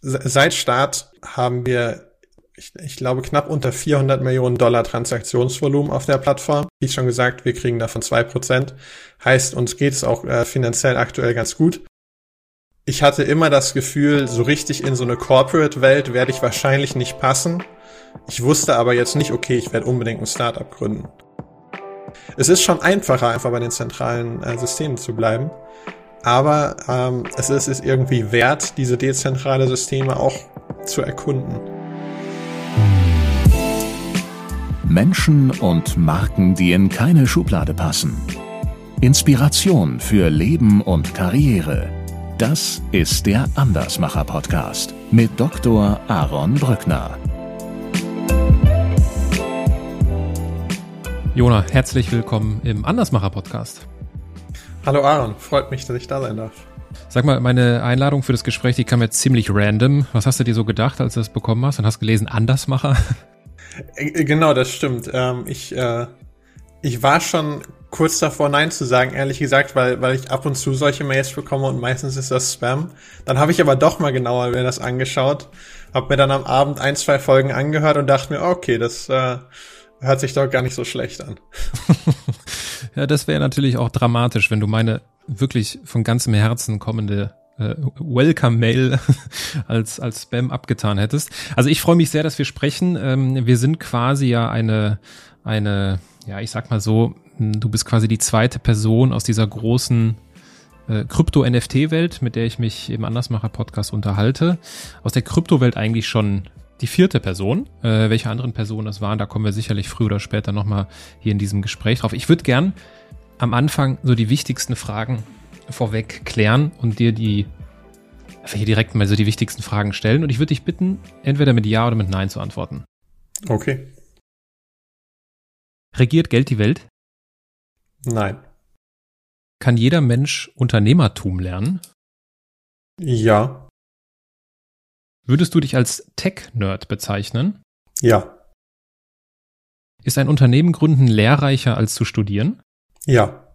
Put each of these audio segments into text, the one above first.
seit Start haben wir, ich, ich, glaube, knapp unter 400 Millionen Dollar Transaktionsvolumen auf der Plattform. Wie schon gesagt, wir kriegen davon zwei Prozent. Heißt, uns geht es auch äh, finanziell aktuell ganz gut. Ich hatte immer das Gefühl, so richtig in so eine Corporate-Welt werde ich wahrscheinlich nicht passen. Ich wusste aber jetzt nicht, okay, ich werde unbedingt ein Startup gründen. Es ist schon einfacher, einfach bei den zentralen äh, Systemen zu bleiben. Aber ähm, es ist, ist irgendwie wert, diese dezentrale Systeme auch zu erkunden. Menschen und Marken, die in keine Schublade passen. Inspiration für Leben und Karriere. Das ist der Andersmacher Podcast mit Dr. Aaron Brückner. Jona, herzlich willkommen im Andersmacher Podcast. Hallo Aaron, freut mich, dass ich da sein darf. Sag mal, meine Einladung für das Gespräch, die kam jetzt ziemlich random. Was hast du dir so gedacht, als du das bekommen hast und hast gelesen Andersmacher? Äh, genau, das stimmt. Ähm, ich, äh, ich war schon kurz davor, Nein zu sagen, ehrlich gesagt, weil, weil ich ab und zu solche Mails bekomme und meistens ist das Spam. Dann habe ich aber doch mal genauer mir das angeschaut, habe mir dann am Abend ein, zwei Folgen angehört und dachte mir, okay, das äh, hört sich doch gar nicht so schlecht an. ja, das wäre natürlich auch dramatisch, wenn du meine wirklich von ganzem Herzen kommende äh, Welcome-Mail als, als Spam abgetan hättest. Also ich freue mich sehr, dass wir sprechen. Ähm, wir sind quasi ja eine, eine, ja, ich sag mal so, du bist quasi die zweite Person aus dieser großen äh, Krypto-NFT-Welt, mit der ich mich im Andersmacher-Podcast unterhalte. Aus der Krypto-Welt eigentlich schon die vierte Person. Äh, welche anderen Personen das waren, da kommen wir sicherlich früher oder später nochmal hier in diesem Gespräch drauf. Ich würde gern am Anfang so die wichtigsten Fragen vorweg klären und dir die hier direkt mal so die wichtigsten Fragen stellen. Und ich würde dich bitten, entweder mit Ja oder mit Nein zu antworten. Okay. Regiert Geld die Welt? Nein. Kann jeder Mensch Unternehmertum lernen? Ja. Würdest du dich als Tech-Nerd bezeichnen? Ja. Ist ein Unternehmen gründen lehrreicher als zu studieren? Ja.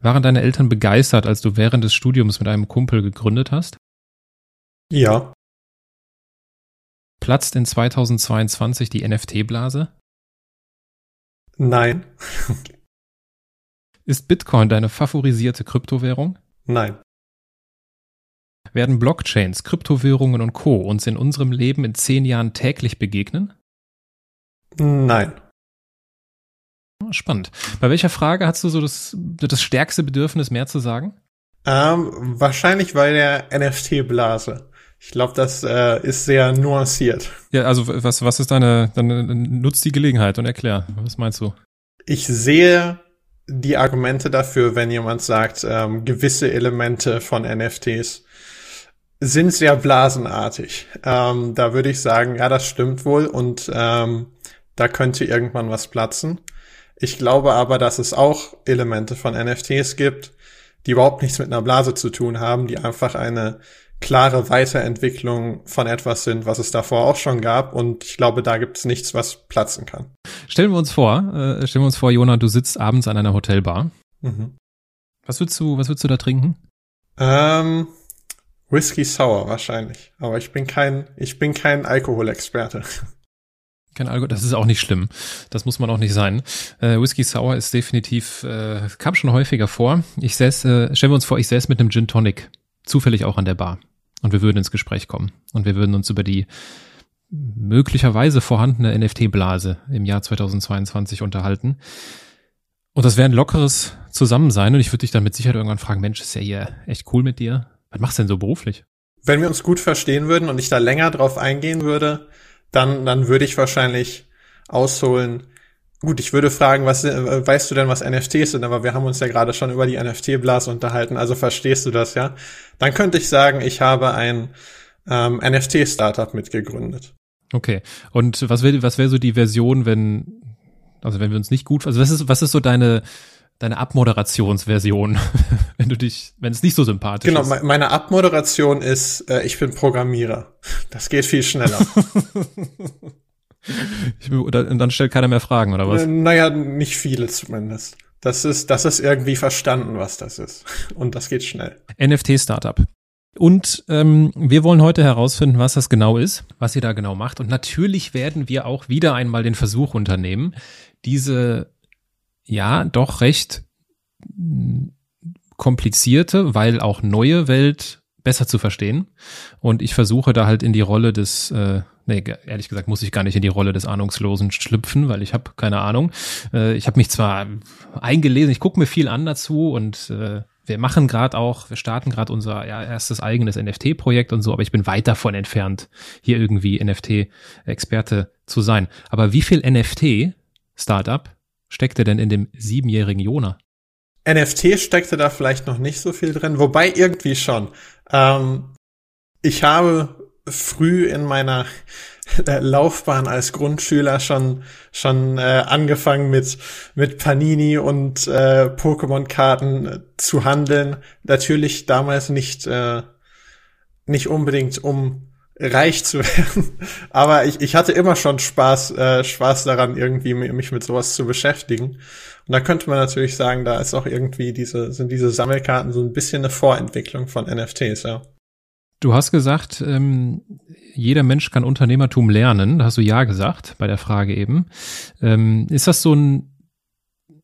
Waren deine Eltern begeistert, als du während des Studiums mit einem Kumpel gegründet hast? Ja. Platzt in 2022 die NFT-Blase? Nein. Ist Bitcoin deine favorisierte Kryptowährung? Nein. Werden Blockchains, Kryptowährungen und Co. uns in unserem Leben in zehn Jahren täglich begegnen? Nein. Ah, spannend. Bei welcher Frage hast du so das, das stärkste Bedürfnis, mehr zu sagen? Ähm, wahrscheinlich bei der NFT-Blase. Ich glaube, das äh, ist sehr nuanciert. Ja, also was, was ist deine, deine, nutzt die Gelegenheit und erklär, was meinst du? Ich sehe die Argumente dafür, wenn jemand sagt, ähm, gewisse Elemente von NFTs sind sehr blasenartig. Ähm, da würde ich sagen, ja, das stimmt wohl und ähm, da könnte irgendwann was platzen. Ich glaube aber, dass es auch Elemente von NFTs gibt, die überhaupt nichts mit einer Blase zu tun haben, die einfach eine klare Weiterentwicklung von etwas sind, was es davor auch schon gab. Und ich glaube, da gibt es nichts, was platzen kann. Stellen wir uns vor, äh, stellen wir uns vor, Jona, du sitzt abends an einer Hotelbar. Mhm. Was würdest du, was würdest du da trinken? Ähm, Whisky Sour wahrscheinlich. Aber ich bin kein, ich bin kein Alkoholexperte. Kein Alkohol, das ist auch nicht schlimm. Das muss man auch nicht sein. Äh, Whisky Sour ist definitiv, äh, kam schon häufiger vor. Ich säß, äh, stellen wir uns vor, ich säß mit einem Gin Tonic, zufällig auch an der Bar. Und wir würden ins Gespräch kommen. Und wir würden uns über die möglicherweise vorhandene NFT-Blase im Jahr 2022 unterhalten. Und das wäre ein lockeres Zusammensein. Und ich würde dich dann mit Sicherheit irgendwann fragen, Mensch, ist ja hier echt cool mit dir. Was machst du denn so beruflich? Wenn wir uns gut verstehen würden und ich da länger drauf eingehen würde, dann, dann würde ich wahrscheinlich ausholen. Gut, ich würde fragen, was äh, weißt du denn, was NFTs sind? Aber wir haben uns ja gerade schon über die NFT-Blase unterhalten, also verstehst du das, ja? Dann könnte ich sagen, ich habe ein ähm, NFT-Startup mitgegründet. Okay. Und was wäre was wäre so die Version, wenn, also wenn wir uns nicht gut, also was ist, was ist so deine, deine Abmoderationsversion, wenn du dich, wenn es nicht so sympathisch genau, ist. Genau, meine Abmoderation ist, äh, ich bin Programmierer. Das geht viel schneller. und dann stellt keiner mehr Fragen, oder was? Naja, nicht viele zumindest. Das ist, das ist irgendwie verstanden, was das ist. Und das geht schnell. NFT-Startup. Und ähm, wir wollen heute herausfinden, was das genau ist, was ihr da genau macht. Und natürlich werden wir auch wieder einmal den Versuch unternehmen, diese ja doch recht mm, komplizierte, weil auch neue Welt besser zu verstehen. Und ich versuche da halt in die Rolle des, äh, nee, ehrlich gesagt muss ich gar nicht in die Rolle des Ahnungslosen schlüpfen, weil ich habe keine Ahnung. Äh, ich habe mich zwar eingelesen, ich gucke mir viel an dazu und äh, wir machen gerade auch, wir starten gerade unser ja, erstes eigenes NFT-Projekt und so, aber ich bin weit davon entfernt, hier irgendwie NFT-Experte zu sein. Aber wie viel NFT-Startup steckte denn in dem siebenjährigen Jona? NFT steckte da vielleicht noch nicht so viel drin, wobei irgendwie schon. Ähm, ich habe früh in meiner Laufbahn als Grundschüler schon schon äh, angefangen mit mit Panini und äh, Pokémon-Karten zu handeln. Natürlich damals nicht äh, nicht unbedingt um reich zu werden, aber ich, ich hatte immer schon Spaß äh, Spaß daran irgendwie mich mit sowas zu beschäftigen. Und da könnte man natürlich sagen, da ist auch irgendwie diese sind diese Sammelkarten so ein bisschen eine Vorentwicklung von NFTs, ja. Du hast gesagt, ähm, jeder Mensch kann Unternehmertum lernen. Da hast du ja gesagt bei der Frage eben. Ähm, ist das so ein,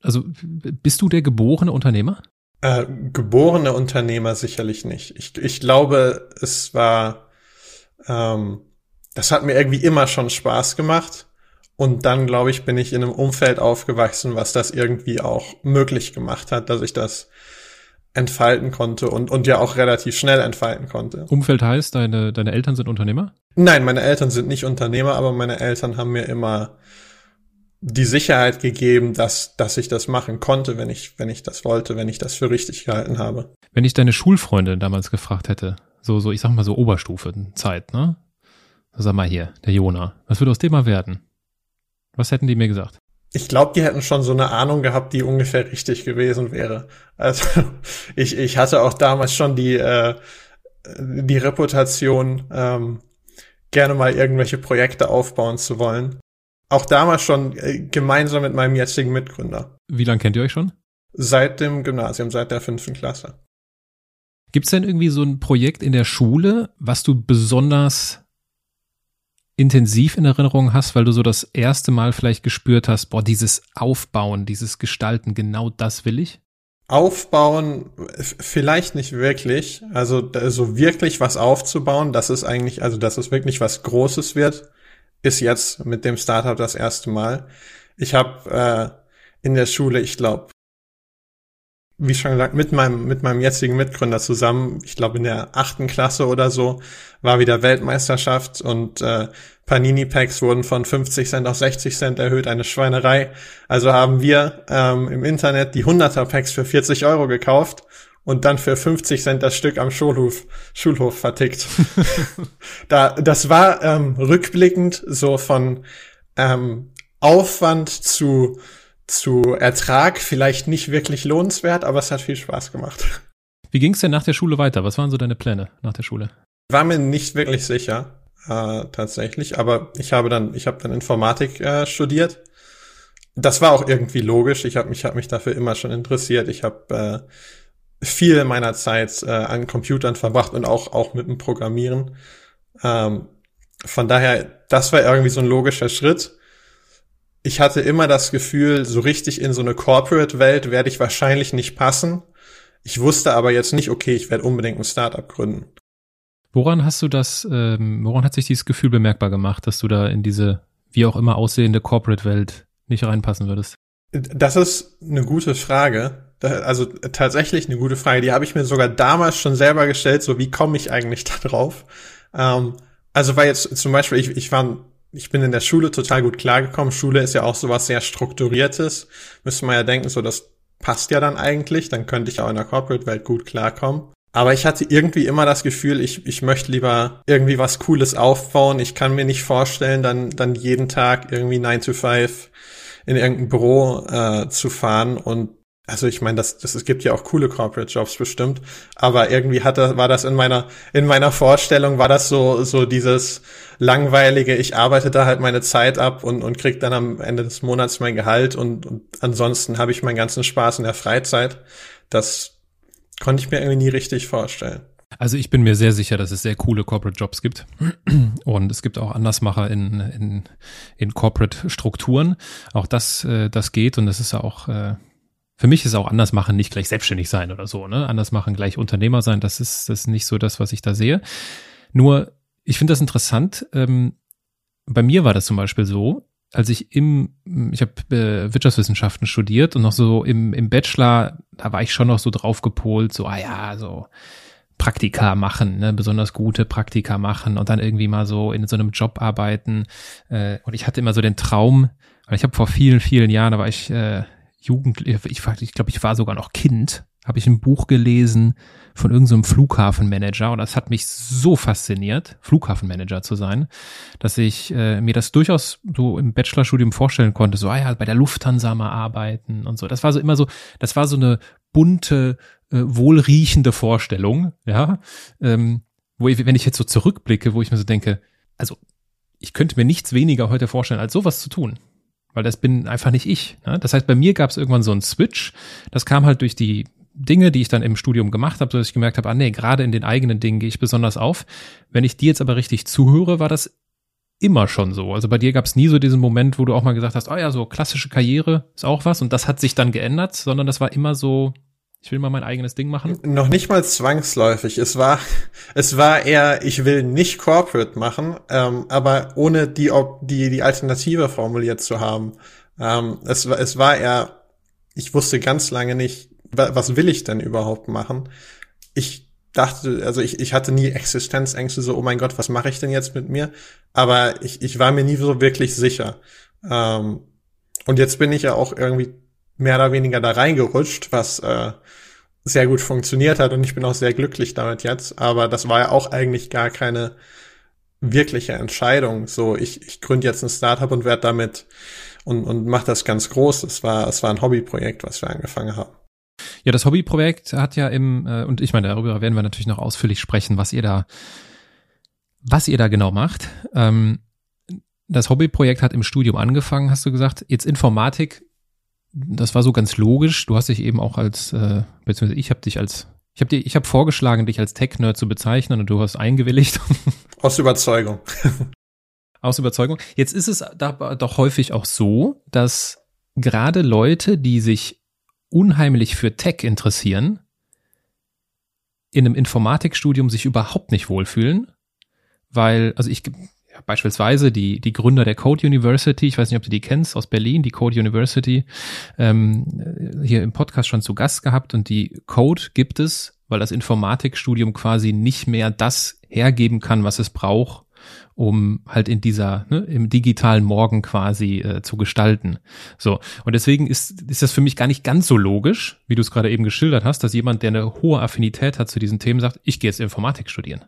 also bist du der geborene Unternehmer? Äh, geborene Unternehmer sicherlich nicht. Ich, ich glaube, es war, ähm, das hat mir irgendwie immer schon Spaß gemacht. Und dann, glaube ich, bin ich in einem Umfeld aufgewachsen, was das irgendwie auch möglich gemacht hat, dass ich das entfalten konnte und, und ja auch relativ schnell entfalten konnte. Umfeld heißt, deine, deine Eltern sind Unternehmer? Nein, meine Eltern sind nicht Unternehmer, aber meine Eltern haben mir immer die Sicherheit gegeben, dass, dass ich das machen konnte, wenn ich, wenn ich das wollte, wenn ich das für richtig gehalten habe. Wenn ich deine Schulfreundin damals gefragt hätte, so, so, ich sag mal so Oberstufenzeit, ne? Sag mal hier, der Jona, was würde aus dem mal werden? Was hätten die mir gesagt? ich glaube, die hätten schon so eine Ahnung gehabt, die ungefähr richtig gewesen wäre. Also ich, ich hatte auch damals schon die, äh, die Reputation, ähm, gerne mal irgendwelche Projekte aufbauen zu wollen. Auch damals schon äh, gemeinsam mit meinem jetzigen Mitgründer. Wie lange kennt ihr euch schon? Seit dem Gymnasium, seit der fünften Klasse. Gibt's denn irgendwie so ein Projekt in der Schule, was du besonders intensiv in Erinnerung hast, weil du so das erste Mal vielleicht gespürt hast, boah, dieses Aufbauen, dieses Gestalten, genau das will ich? Aufbauen vielleicht nicht wirklich. Also so wirklich was aufzubauen, das ist eigentlich, also dass es wirklich was Großes wird, ist jetzt mit dem Startup das erste Mal. Ich habe äh, in der Schule, ich glaube, wie schon gesagt, mit meinem, mit meinem jetzigen Mitgründer zusammen, ich glaube in der achten Klasse oder so, war wieder Weltmeisterschaft und äh, Panini-Packs wurden von 50 Cent auf 60 Cent erhöht, eine Schweinerei. Also haben wir ähm, im Internet die 100er-Packs für 40 Euro gekauft und dann für 50 Cent das Stück am Schulhof, Schulhof vertickt. da, das war ähm, rückblickend so von ähm, Aufwand zu zu Ertrag vielleicht nicht wirklich lohnenswert, aber es hat viel Spaß gemacht. Wie ging es denn nach der Schule weiter? Was waren so deine Pläne nach der Schule? War mir nicht wirklich sicher, äh, tatsächlich, aber ich habe dann, ich habe dann Informatik äh, studiert. Das war auch irgendwie logisch. Ich habe mich, hab mich dafür immer schon interessiert. Ich habe äh, viel meiner Zeit äh, an Computern verbracht und auch auch mit dem Programmieren. Ähm, von daher, das war irgendwie so ein logischer Schritt ich hatte immer das Gefühl, so richtig in so eine Corporate-Welt werde ich wahrscheinlich nicht passen. Ich wusste aber jetzt nicht, okay, ich werde unbedingt ein Startup gründen. Woran hast du das, ähm, woran hat sich dieses Gefühl bemerkbar gemacht, dass du da in diese wie auch immer aussehende Corporate-Welt nicht reinpassen würdest? Das ist eine gute Frage. Also tatsächlich eine gute Frage. Die habe ich mir sogar damals schon selber gestellt. So, wie komme ich eigentlich da drauf? Ähm, also weil jetzt zum Beispiel, ich, ich war ich bin in der Schule total gut klargekommen. Schule ist ja auch sowas sehr strukturiertes. Müsste man ja denken, so das passt ja dann eigentlich. Dann könnte ich auch in der Corporate-Welt gut klarkommen. Aber ich hatte irgendwie immer das Gefühl, ich, ich möchte lieber irgendwie was Cooles aufbauen. Ich kann mir nicht vorstellen, dann, dann jeden Tag irgendwie 9 to 5 in irgendein Büro äh, zu fahren und also ich meine, das, das, es gibt ja auch coole Corporate Jobs bestimmt, aber irgendwie hat das, war das in meiner, in meiner Vorstellung war das so, so dieses langweilige, ich arbeite da halt meine Zeit ab und, und krieg dann am Ende des Monats mein Gehalt und, und ansonsten habe ich meinen ganzen Spaß in der Freizeit. Das konnte ich mir irgendwie nie richtig vorstellen. Also ich bin mir sehr sicher, dass es sehr coole Corporate Jobs gibt. Und es gibt auch Andersmacher in, in, in Corporate Strukturen. Auch das, äh, das geht und das ist auch, äh, für mich ist auch anders machen nicht gleich selbstständig sein oder so, ne? Anders machen gleich Unternehmer sein, das ist, das ist nicht so das, was ich da sehe. Nur, ich finde das interessant. Ähm, bei mir war das zum Beispiel so, als ich im, ich habe äh, Wirtschaftswissenschaften studiert und noch so im, im Bachelor, da war ich schon noch so drauf gepolt, so, ah ja, so Praktika machen, ne, besonders gute Praktika machen und dann irgendwie mal so in so einem Job arbeiten. Äh, und ich hatte immer so den Traum, weil ich habe vor vielen, vielen Jahren, da war ich äh, Jugendlich, ich, ich glaube, ich war sogar noch Kind, habe ich ein Buch gelesen von irgendeinem so Flughafenmanager und das hat mich so fasziniert, Flughafenmanager zu sein, dass ich äh, mir das durchaus so im Bachelorstudium vorstellen konnte, so ah ja, bei der Lufthansa mal arbeiten und so. Das war so immer so, das war so eine bunte, äh, wohlriechende Vorstellung, ja, ähm, wo ich, wenn ich jetzt so zurückblicke, wo ich mir so denke, also ich könnte mir nichts weniger heute vorstellen, als sowas zu tun weil das bin einfach nicht ich. Ne? Das heißt, bei mir gab es irgendwann so einen Switch. Das kam halt durch die Dinge, die ich dann im Studium gemacht habe, dass ich gemerkt habe, ah nee, gerade in den eigenen Dingen gehe ich besonders auf. Wenn ich dir jetzt aber richtig zuhöre, war das immer schon so. Also bei dir gab es nie so diesen Moment, wo du auch mal gesagt hast, oh ja, so klassische Karriere ist auch was und das hat sich dann geändert, sondern das war immer so, ich will mal mein eigenes Ding machen. Noch nicht mal zwangsläufig. Es war, es war eher, ich will nicht Corporate machen, ähm, aber ohne die, die, die Alternative formuliert zu haben. Ähm, es, es war eher, ich wusste ganz lange nicht, was will ich denn überhaupt machen? Ich dachte, also ich, ich hatte nie Existenzängste, so, oh mein Gott, was mache ich denn jetzt mit mir? Aber ich, ich war mir nie so wirklich sicher. Ähm, und jetzt bin ich ja auch irgendwie mehr oder weniger da reingerutscht, was äh, sehr gut funktioniert hat und ich bin auch sehr glücklich damit jetzt. Aber das war ja auch eigentlich gar keine wirkliche Entscheidung. So, ich, ich gründe jetzt ein Startup und werde damit und, und mache das ganz groß. Es war, es war ein Hobbyprojekt, was wir angefangen haben. Ja, das Hobbyprojekt hat ja im, äh, und ich meine, darüber werden wir natürlich noch ausführlich sprechen, was ihr da, was ihr da genau macht. Ähm, das Hobbyprojekt hat im Studium angefangen, hast du gesagt. Jetzt Informatik das war so ganz logisch. Du hast dich eben auch als, äh, beziehungsweise ich habe dich als, ich habe dir, ich habe vorgeschlagen, dich als Tech-Nerd zu bezeichnen und du hast eingewilligt. Aus Überzeugung. Aus Überzeugung. Jetzt ist es da doch häufig auch so, dass gerade Leute, die sich unheimlich für Tech interessieren, in einem Informatikstudium sich überhaupt nicht wohlfühlen, weil, also ich beispielsweise die, die Gründer der Code University, ich weiß nicht, ob du die kennst, aus Berlin, die Code University, ähm, hier im Podcast schon zu Gast gehabt und die Code gibt es, weil das Informatikstudium quasi nicht mehr das hergeben kann, was es braucht, um halt in dieser, ne, im digitalen Morgen quasi äh, zu gestalten. So. Und deswegen ist, ist das für mich gar nicht ganz so logisch, wie du es gerade eben geschildert hast, dass jemand, der eine hohe Affinität hat zu diesen Themen, sagt, ich gehe jetzt Informatik studieren.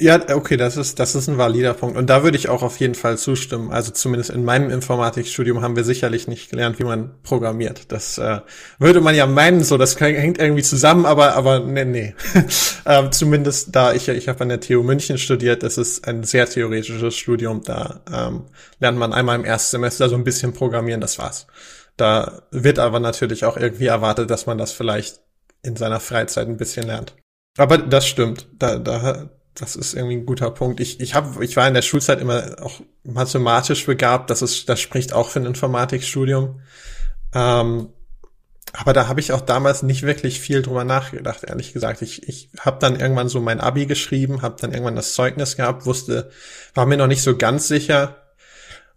Ja, okay, das ist, das ist ein valider Punkt. Und da würde ich auch auf jeden Fall zustimmen. Also zumindest in meinem Informatikstudium haben wir sicherlich nicht gelernt, wie man programmiert. Das äh, würde man ja meinen, so, das hängt irgendwie zusammen, aber, aber nee, nee. ähm, zumindest da ich, ich habe an der TU München studiert, das ist ein sehr theoretisches Studium. Da ähm, lernt man einmal im Erstsemester so ein bisschen programmieren, das war's. Da wird aber natürlich auch irgendwie erwartet, dass man das vielleicht in seiner Freizeit ein bisschen lernt. Aber das stimmt. Da, da das ist irgendwie ein guter Punkt. Ich, ich, hab, ich war in der Schulzeit immer auch mathematisch begabt. Das, ist, das spricht auch für ein Informatikstudium. Ähm, aber da habe ich auch damals nicht wirklich viel drüber nachgedacht, ehrlich gesagt. Ich, ich habe dann irgendwann so mein Abi geschrieben, habe dann irgendwann das Zeugnis gehabt, wusste, war mir noch nicht so ganz sicher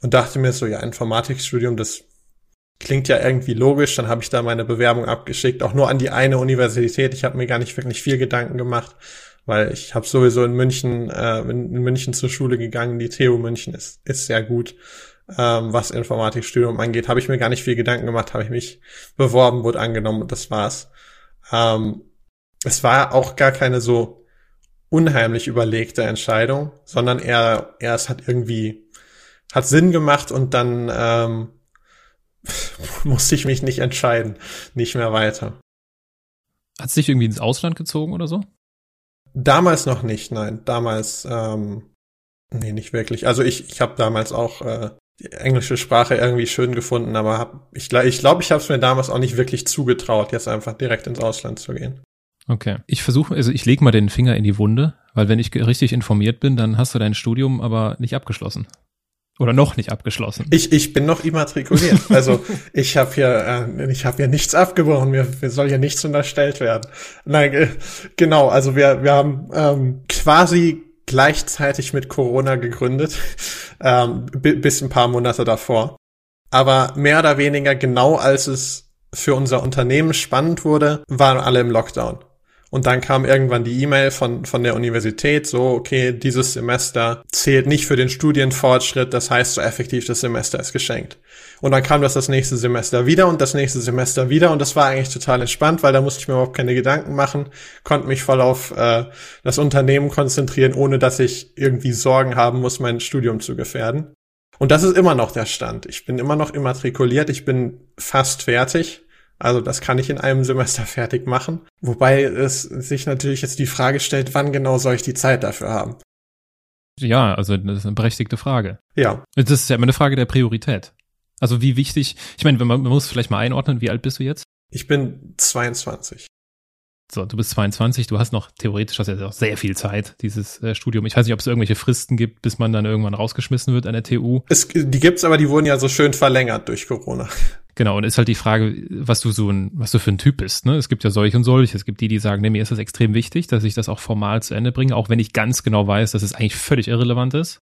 und dachte mir so, ja, Informatikstudium, das klingt ja irgendwie logisch. Dann habe ich da meine Bewerbung abgeschickt, auch nur an die eine Universität. Ich habe mir gar nicht wirklich viel Gedanken gemacht weil ich habe sowieso in München, äh, in, München zur Schule gegangen. Die TU München ist, ist sehr gut, ähm, was Informatikstudium angeht. Habe ich mir gar nicht viel Gedanken gemacht, habe ich mich beworben, wurde angenommen und das war's. Ähm, es war auch gar keine so unheimlich überlegte Entscheidung, sondern eher, eher es hat irgendwie, hat Sinn gemacht und dann ähm, musste ich mich nicht entscheiden, nicht mehr weiter. Hat es dich irgendwie ins Ausland gezogen oder so? Damals noch nicht, nein. Damals, ähm, nee, nicht wirklich. Also ich, ich habe damals auch äh, die englische Sprache irgendwie schön gefunden, aber hab, ich glaube, ich, glaub, ich habe es mir damals auch nicht wirklich zugetraut, jetzt einfach direkt ins Ausland zu gehen. Okay. Ich versuche, also ich lege mal den Finger in die Wunde, weil wenn ich richtig informiert bin, dann hast du dein Studium aber nicht abgeschlossen. Oder noch nicht abgeschlossen. Ich, ich bin noch immatrikuliert. Also ich habe hier, äh, ich habe hier nichts abgebrochen. Mir, mir soll hier nichts unterstellt werden. Nein, äh, genau. Also wir, wir haben ähm, quasi gleichzeitig mit Corona gegründet, ähm, bis ein paar Monate davor. Aber mehr oder weniger genau als es für unser Unternehmen spannend wurde, waren alle im Lockdown. Und dann kam irgendwann die E-Mail von, von der Universität, so, okay, dieses Semester zählt nicht für den Studienfortschritt, das heißt so effektiv, das Semester ist geschenkt. Und dann kam das das nächste Semester wieder und das nächste Semester wieder und das war eigentlich total entspannt, weil da musste ich mir überhaupt keine Gedanken machen, konnte mich voll auf äh, das Unternehmen konzentrieren, ohne dass ich irgendwie Sorgen haben muss, mein Studium zu gefährden. Und das ist immer noch der Stand. Ich bin immer noch immatrikuliert, ich bin fast fertig. Also das kann ich in einem Semester fertig machen. Wobei es sich natürlich jetzt die Frage stellt, wann genau soll ich die Zeit dafür haben? Ja, also das ist eine berechtigte Frage. Ja. Das ist ja immer eine Frage der Priorität. Also wie wichtig, ich meine, man, man muss vielleicht mal einordnen, wie alt bist du jetzt? Ich bin 22. So, du bist 22, du hast noch theoretisch hast ja auch sehr viel Zeit, dieses äh, Studium. Ich weiß nicht, ob es irgendwelche Fristen gibt, bis man dann irgendwann rausgeschmissen wird an der TU. Es, die gibt's, aber die wurden ja so schön verlängert durch Corona. Genau, und ist halt die Frage, was du so ein, was du für ein Typ bist. Ne? Es gibt ja solche und solche. Es gibt die, die sagen, nee, mir ist das extrem wichtig, dass ich das auch formal zu Ende bringe, auch wenn ich ganz genau weiß, dass es eigentlich völlig irrelevant ist.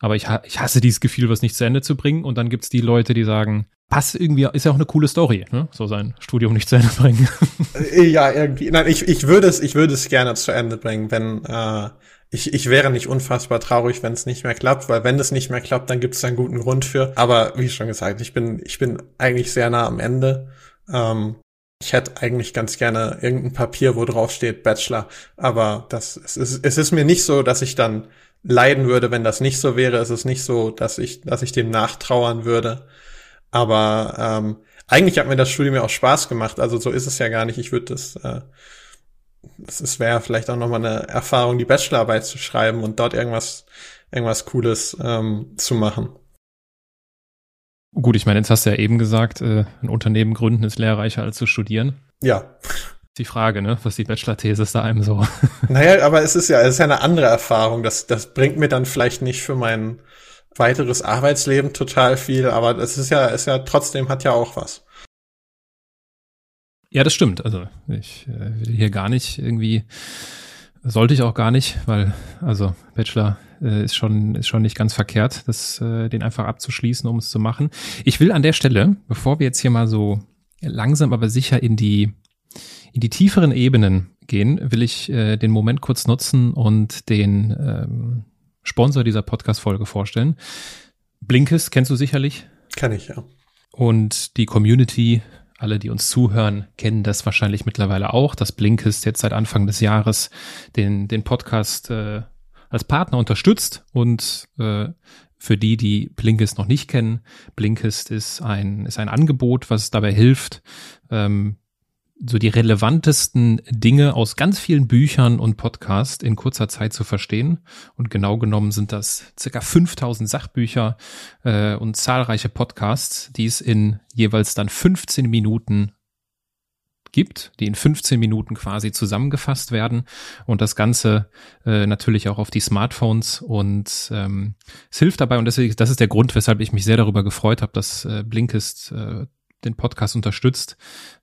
Aber ich, ich hasse dieses Gefühl, was nicht zu Ende zu bringen. Und dann gibt's die Leute, die sagen, passt irgendwie, ist ja auch eine coole Story, ne? so sein Studium nicht zu Ende bringen. Ja, irgendwie. Nein, ich, ich würde es, ich würde es gerne zu Ende bringen, wenn äh, ich, ich wäre nicht unfassbar traurig, wenn es nicht mehr klappt, weil wenn es nicht mehr klappt, dann gibt es einen guten Grund für. Aber wie schon gesagt, ich bin, ich bin eigentlich sehr nah am Ende. Ähm, ich hätte eigentlich ganz gerne irgendein Papier, wo drauf steht Bachelor. Aber das, es ist, es ist mir nicht so, dass ich dann leiden würde, wenn das nicht so wäre. Es ist nicht so, dass ich, dass ich dem nachtrauern würde. Aber ähm, eigentlich hat mir das Studium ja auch Spaß gemacht. Also so ist es ja gar nicht. Ich würde das äh, es wäre vielleicht auch nochmal eine Erfahrung, die Bachelorarbeit zu schreiben und dort irgendwas, irgendwas Cooles ähm, zu machen. Gut, ich meine, jetzt hast du ja eben gesagt, äh, ein Unternehmen gründen ist lehrreicher als zu studieren. Ja. Die Frage, ne, was die Bachelor-These da einem so. Naja, aber es ist ja, es ist ja eine andere Erfahrung. Das, das bringt mir dann vielleicht nicht für mein weiteres Arbeitsleben total viel, aber es ist ja, ist ja trotzdem hat ja auch was. Ja, das stimmt. Also ich äh, will hier gar nicht irgendwie, sollte ich auch gar nicht, weil also Bachelor äh, ist schon ist schon nicht ganz verkehrt, das äh, den einfach abzuschließen, um es zu machen. Ich will an der Stelle, bevor wir jetzt hier mal so langsam aber sicher in die in die tieferen Ebenen gehen, will ich äh, den Moment kurz nutzen und den ähm, Sponsor dieser Podcast-Folge vorstellen. Blinkist kennst du sicherlich. Kann ich, ja. Und die Community alle, die uns zuhören, kennen das wahrscheinlich mittlerweile auch, dass Blinkist jetzt seit Anfang des Jahres den, den Podcast äh, als Partner unterstützt und äh, für die, die Blinkist noch nicht kennen, Blinkist ist ein, ist ein Angebot, was dabei hilft, ähm, so die relevantesten Dinge aus ganz vielen Büchern und Podcasts in kurzer Zeit zu verstehen. Und genau genommen sind das circa 5000 Sachbücher äh, und zahlreiche Podcasts, die es in jeweils dann 15 Minuten gibt, die in 15 Minuten quasi zusammengefasst werden. Und das Ganze äh, natürlich auch auf die Smartphones. Und ähm, es hilft dabei. Und deswegen, das ist der Grund, weshalb ich mich sehr darüber gefreut habe, dass äh, Blinkist äh, den Podcast unterstützt,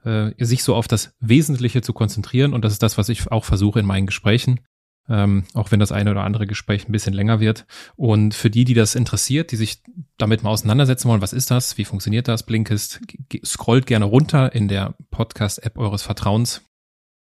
äh, sich so auf das Wesentliche zu konzentrieren. Und das ist das, was ich auch versuche in meinen Gesprächen. Ähm, auch wenn das eine oder andere Gespräch ein bisschen länger wird. Und für die, die das interessiert, die sich damit mal auseinandersetzen wollen, was ist das, wie funktioniert das, Blinkist, scrollt gerne runter in der Podcast-App eures Vertrauens.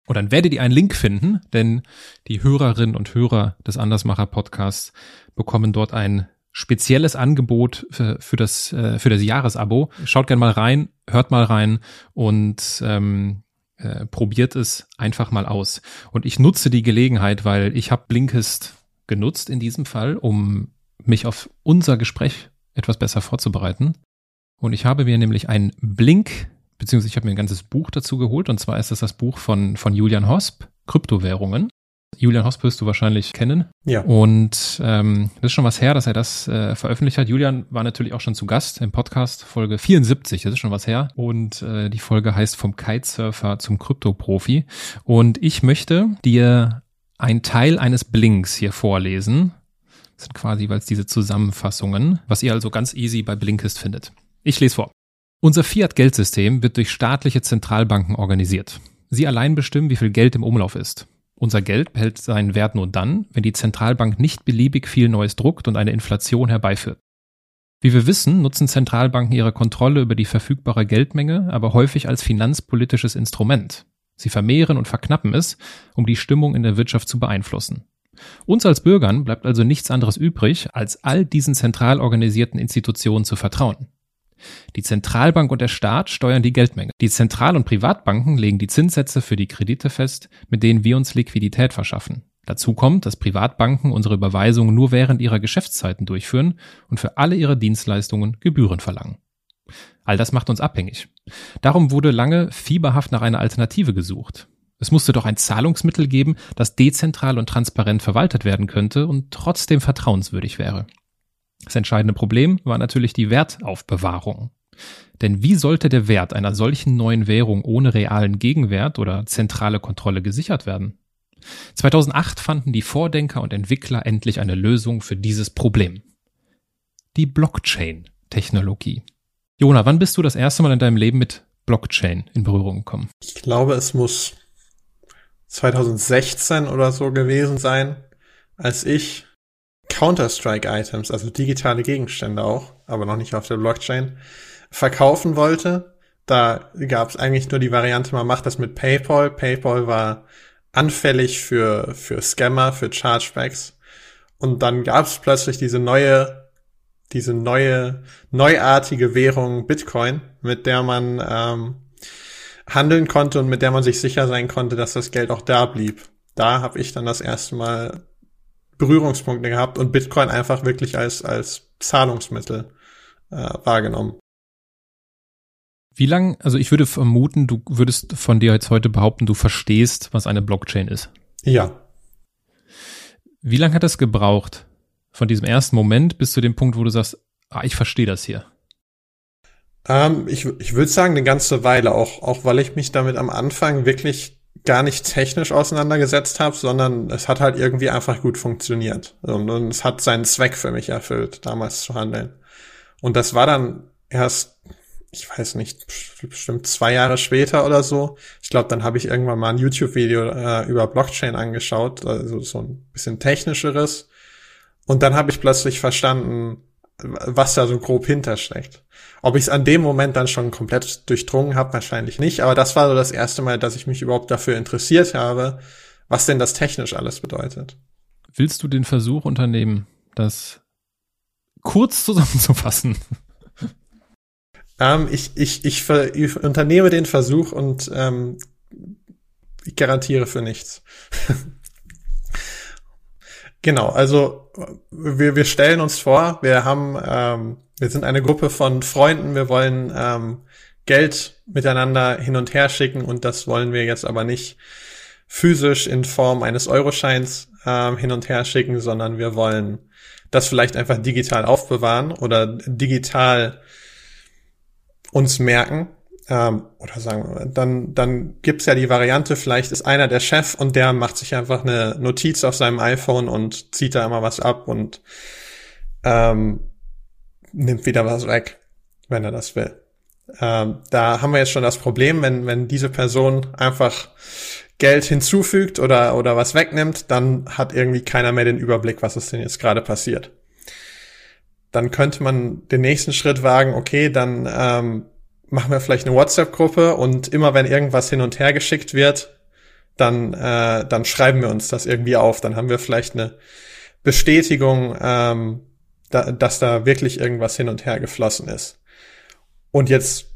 Und dann werdet ihr einen Link finden, denn die Hörerinnen und Hörer des Andersmacher Podcasts bekommen dort ein spezielles Angebot für, für das äh, für das Jahresabo. Schaut gerne mal rein, hört mal rein und ähm, äh, probiert es einfach mal aus. Und ich nutze die Gelegenheit, weil ich habe Blinkist genutzt in diesem Fall, um mich auf unser Gespräch etwas besser vorzubereiten. Und ich habe mir nämlich ein Blink, beziehungsweise ich habe mir ein ganzes Buch dazu geholt, und zwar ist das das Buch von, von Julian Hosp, Kryptowährungen. Julian Hosp wirst du wahrscheinlich kennen. Ja. Und ähm, das ist schon was her, dass er das äh, veröffentlicht hat. Julian war natürlich auch schon zu Gast im Podcast, Folge 74, das ist schon was her. Und äh, die Folge heißt Vom Kitesurfer zum Krypto-Profi. Und ich möchte dir ein Teil eines Blinks hier vorlesen. Das sind quasi jeweils diese Zusammenfassungen, was ihr also ganz easy bei Blinkist findet. Ich lese vor. Unser Fiat-Geldsystem wird durch staatliche Zentralbanken organisiert. Sie allein bestimmen, wie viel Geld im Umlauf ist. Unser Geld behält seinen Wert nur dann, wenn die Zentralbank nicht beliebig viel Neues druckt und eine Inflation herbeiführt. Wie wir wissen, nutzen Zentralbanken ihre Kontrolle über die verfügbare Geldmenge aber häufig als finanzpolitisches Instrument. Sie vermehren und verknappen es, um die Stimmung in der Wirtschaft zu beeinflussen. Uns als Bürgern bleibt also nichts anderes übrig, als all diesen zentral organisierten Institutionen zu vertrauen. Die Zentralbank und der Staat steuern die Geldmenge. Die Zentral- und Privatbanken legen die Zinssätze für die Kredite fest, mit denen wir uns Liquidität verschaffen. Dazu kommt, dass Privatbanken unsere Überweisungen nur während ihrer Geschäftszeiten durchführen und für alle ihre Dienstleistungen Gebühren verlangen. All das macht uns abhängig. Darum wurde lange fieberhaft nach einer Alternative gesucht. Es musste doch ein Zahlungsmittel geben, das dezentral und transparent verwaltet werden könnte und trotzdem vertrauenswürdig wäre. Das entscheidende Problem war natürlich die Wertaufbewahrung. Denn wie sollte der Wert einer solchen neuen Währung ohne realen Gegenwert oder zentrale Kontrolle gesichert werden? 2008 fanden die Vordenker und Entwickler endlich eine Lösung für dieses Problem. Die Blockchain-Technologie. Jona, wann bist du das erste Mal in deinem Leben mit Blockchain in Berührung gekommen? Ich glaube, es muss 2016 oder so gewesen sein, als ich Counter-Strike-Items, also digitale Gegenstände auch, aber noch nicht auf der Blockchain, verkaufen wollte. Da gab es eigentlich nur die Variante, man macht das mit PayPal. PayPal war anfällig für, für Scammer, für Chargebacks. Und dann gab es plötzlich diese neue, diese neue, neuartige Währung Bitcoin, mit der man ähm, handeln konnte und mit der man sich sicher sein konnte, dass das Geld auch da blieb. Da habe ich dann das erste Mal Berührungspunkte gehabt und Bitcoin einfach wirklich als, als Zahlungsmittel äh, wahrgenommen. Wie lang, also ich würde vermuten, du würdest von dir jetzt heute behaupten, du verstehst, was eine Blockchain ist. Ja. Wie lange hat das gebraucht? Von diesem ersten Moment bis zu dem Punkt, wo du sagst, ah, ich verstehe das hier. Ähm, ich ich würde sagen, eine ganze Weile, auch, auch weil ich mich damit am Anfang wirklich gar nicht technisch auseinandergesetzt habe, sondern es hat halt irgendwie einfach gut funktioniert. Und, und, es hat seinen Zweck für mich erfüllt, damals zu handeln. Und das war dann erst, ich weiß nicht, bestimmt zwei Jahre später oder so. Ich glaube, dann habe ich irgendwann mal ein YouTube-Video äh, über Blockchain angeschaut, also so ein bisschen technischeres. Und dann habe ich plötzlich verstanden, was da so grob hintersteckt. Ob ich es an dem Moment dann schon komplett durchdrungen habe, wahrscheinlich nicht, aber das war so das erste Mal, dass ich mich überhaupt dafür interessiert habe, was denn das technisch alles bedeutet. Willst du den Versuch unternehmen, das kurz zusammenzufassen? Ähm, ich, ich, ich, ich, unternehme den Versuch und ähm, ich garantiere für nichts. Genau, also wir, wir stellen uns vor, wir haben, ähm, wir sind eine Gruppe von Freunden, wir wollen ähm, Geld miteinander hin und her schicken und das wollen wir jetzt aber nicht physisch in Form eines Euroscheins ähm, hin und her schicken, sondern wir wollen das vielleicht einfach digital aufbewahren oder digital uns merken ähm, oder sagen wir, dann, dann gibt's ja die Variante, vielleicht ist einer der Chef und der macht sich einfach eine Notiz auf seinem iPhone und zieht da immer was ab und ähm, nimmt wieder was weg, wenn er das will. Ähm, da haben wir jetzt schon das Problem, wenn, wenn diese Person einfach Geld hinzufügt oder, oder was wegnimmt, dann hat irgendwie keiner mehr den Überblick, was ist denn jetzt gerade passiert. Dann könnte man den nächsten Schritt wagen, okay, dann ähm, machen wir vielleicht eine WhatsApp-Gruppe und immer wenn irgendwas hin und her geschickt wird, dann, äh, dann schreiben wir uns das irgendwie auf. Dann haben wir vielleicht eine Bestätigung, ähm, da, dass da wirklich irgendwas hin und her geflossen ist. Und jetzt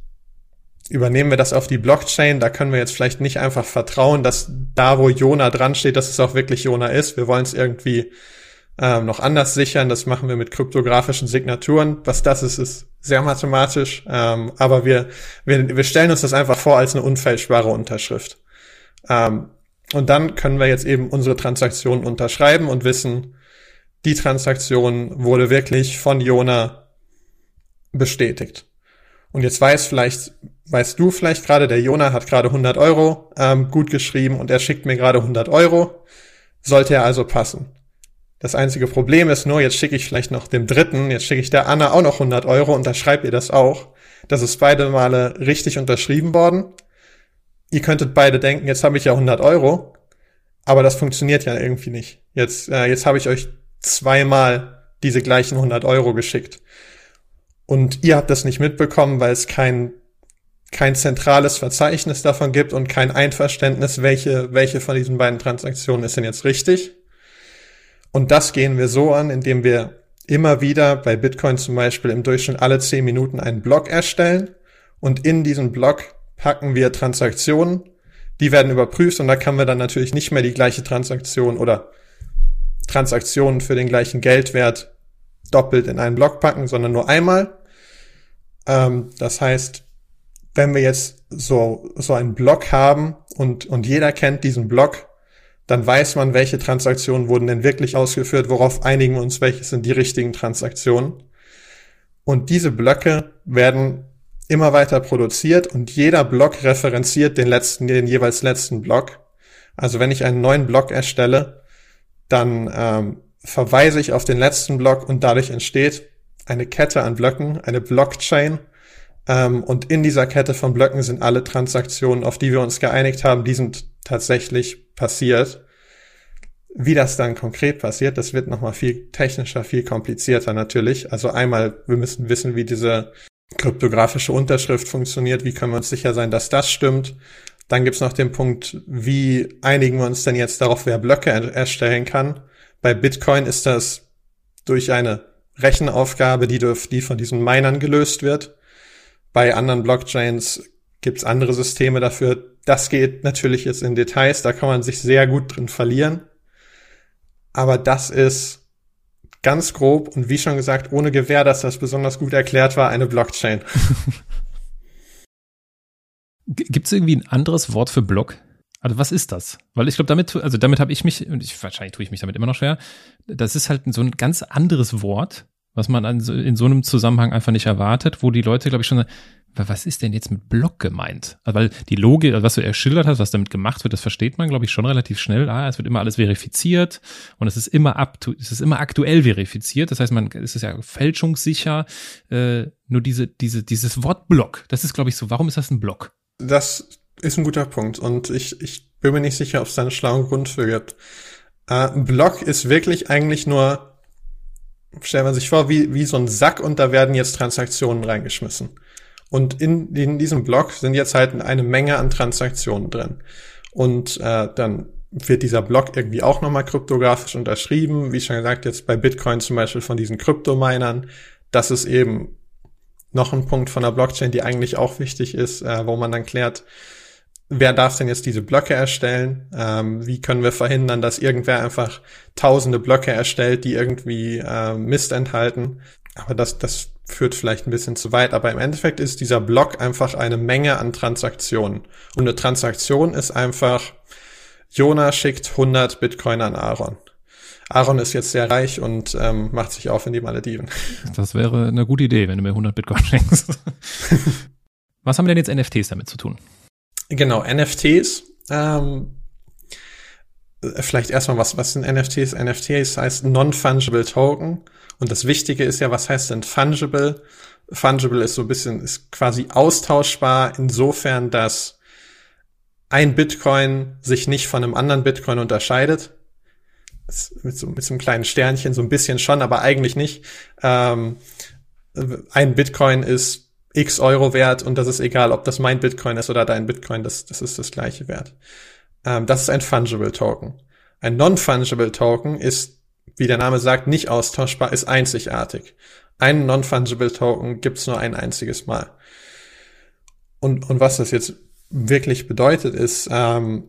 übernehmen wir das auf die Blockchain. Da können wir jetzt vielleicht nicht einfach vertrauen, dass da, wo Jona dran steht, dass es auch wirklich Jona ist. Wir wollen es irgendwie ähm, noch anders sichern. Das machen wir mit kryptografischen Signaturen. Was das ist, ist sehr mathematisch. Ähm, aber wir, wir, wir stellen uns das einfach vor als eine unfälschbare Unterschrift. Ähm, Und dann können wir jetzt eben unsere Transaktion unterschreiben und wissen, die Transaktion wurde wirklich von Jona bestätigt. Und jetzt weiß vielleicht, weißt du vielleicht gerade, der Jona hat gerade 100 Euro ähm, gut geschrieben und er schickt mir gerade 100 Euro. Sollte er also passen. Das einzige Problem ist nur, jetzt schicke ich vielleicht noch dem Dritten, jetzt schicke ich der Anna auch noch 100 Euro und da schreibt ihr das auch. Das ist beide Male richtig unterschrieben worden. Ihr könntet beide denken, jetzt habe ich ja 100 Euro, aber das funktioniert ja irgendwie nicht. Jetzt, äh, jetzt habe ich euch zweimal diese gleichen 100 Euro geschickt. Und ihr habt das nicht mitbekommen, weil es kein, kein zentrales Verzeichnis davon gibt und kein Einverständnis, welche, welche von diesen beiden Transaktionen ist denn jetzt richtig. Und das gehen wir so an, indem wir immer wieder bei Bitcoin zum Beispiel im Durchschnitt alle 10 Minuten einen Block erstellen und in diesen Block packen wir Transaktionen, die werden überprüft und da können wir dann natürlich nicht mehr die gleiche Transaktion oder Transaktionen für den gleichen Geldwert doppelt in einen Block packen, sondern nur einmal. Ähm, das heißt, wenn wir jetzt so, so einen Block haben und, und jeder kennt diesen Block, dann weiß man, welche Transaktionen wurden denn wirklich ausgeführt, worauf einigen wir uns, welche sind die richtigen Transaktionen. Und diese Blöcke werden immer weiter produziert und jeder Block referenziert den letzten, den jeweils letzten Block. Also wenn ich einen neuen Block erstelle, dann ähm, verweise ich auf den letzten Block und dadurch entsteht eine Kette an Blöcken, eine Blockchain. Ähm, und in dieser Kette von Blöcken sind alle Transaktionen, auf die wir uns geeinigt haben, die sind tatsächlich passiert. Wie das dann konkret passiert, das wird nochmal viel technischer, viel komplizierter natürlich. Also einmal, wir müssen wissen, wie diese kryptografische Unterschrift funktioniert, wie können wir uns sicher sein, dass das stimmt. Dann gibt's noch den Punkt, wie einigen wir uns denn jetzt darauf, wer Blöcke erstellen kann. Bei Bitcoin ist das durch eine Rechenaufgabe, die, durch, die von diesen Minern gelöst wird. Bei anderen Blockchains gibt's andere Systeme dafür. Das geht natürlich jetzt in Details, da kann man sich sehr gut drin verlieren. Aber das ist ganz grob und wie schon gesagt, ohne Gewähr, dass das besonders gut erklärt war, eine Blockchain. Gibt es irgendwie ein anderes Wort für Block? Also was ist das? Weil ich glaube, damit, also damit habe ich mich, und ich, wahrscheinlich tue ich mich damit immer noch schwer, das ist halt so ein ganz anderes Wort, was man an, in so einem Zusammenhang einfach nicht erwartet, wo die Leute, glaube ich, schon was ist denn jetzt mit Block gemeint? Also, weil die Logik, also was du erschildert hast, was damit gemacht wird, das versteht man, glaube ich, schon relativ schnell. Ah, es wird immer alles verifiziert und es ist immer to, es ist immer aktuell verifiziert. Das heißt, man es ist ja fälschungssicher. Äh, nur diese, diese, dieses Wort Block, das ist, glaube ich, so. Warum ist das ein Block? Das ist ein guter Punkt und ich, ich bin mir nicht sicher, ob es da einen schlauen Grund für gibt. Äh, Block ist wirklich eigentlich nur stellt man sich vor, wie, wie so ein Sack und da werden jetzt Transaktionen reingeschmissen. Und in, in diesem Block sind jetzt halt eine Menge an Transaktionen drin. Und äh, dann wird dieser Block irgendwie auch nochmal kryptografisch unterschrieben. Wie schon gesagt, jetzt bei Bitcoin zum Beispiel von diesen Kryptominern. Das ist eben noch ein Punkt von der Blockchain, die eigentlich auch wichtig ist, äh, wo man dann klärt, wer darf denn jetzt diese Blöcke erstellen? Ähm, wie können wir verhindern, dass irgendwer einfach tausende Blöcke erstellt, die irgendwie äh, Mist enthalten? Aber das, das führt vielleicht ein bisschen zu weit, aber im Endeffekt ist dieser Block einfach eine Menge an Transaktionen. Und eine Transaktion ist einfach, Jona schickt 100 Bitcoin an Aaron. Aaron ist jetzt sehr reich und ähm, macht sich auf in die Malediven. Das wäre eine gute Idee, wenn du mir 100 Bitcoin schenkst. Was haben denn jetzt NFTs damit zu tun? Genau, NFTs. Ähm, vielleicht erstmal was, was sind NFTs? NFTs heißt Non-Fungible Token. Und das Wichtige ist ja, was heißt denn fungible? Fungible ist so ein bisschen, ist quasi austauschbar insofern, dass ein Bitcoin sich nicht von einem anderen Bitcoin unterscheidet. Mit so, mit so einem kleinen Sternchen so ein bisschen schon, aber eigentlich nicht. Ähm, ein Bitcoin ist x Euro wert und das ist egal, ob das mein Bitcoin ist oder dein Bitcoin, das, das ist das gleiche Wert. Ähm, das ist ein Fungible Token. Ein Non-Fungible Token ist wie der Name sagt, nicht austauschbar, ist einzigartig. Einen Non-Fungible Token gibt's nur ein einziges Mal. Und, und was das jetzt wirklich bedeutet, ist, ähm,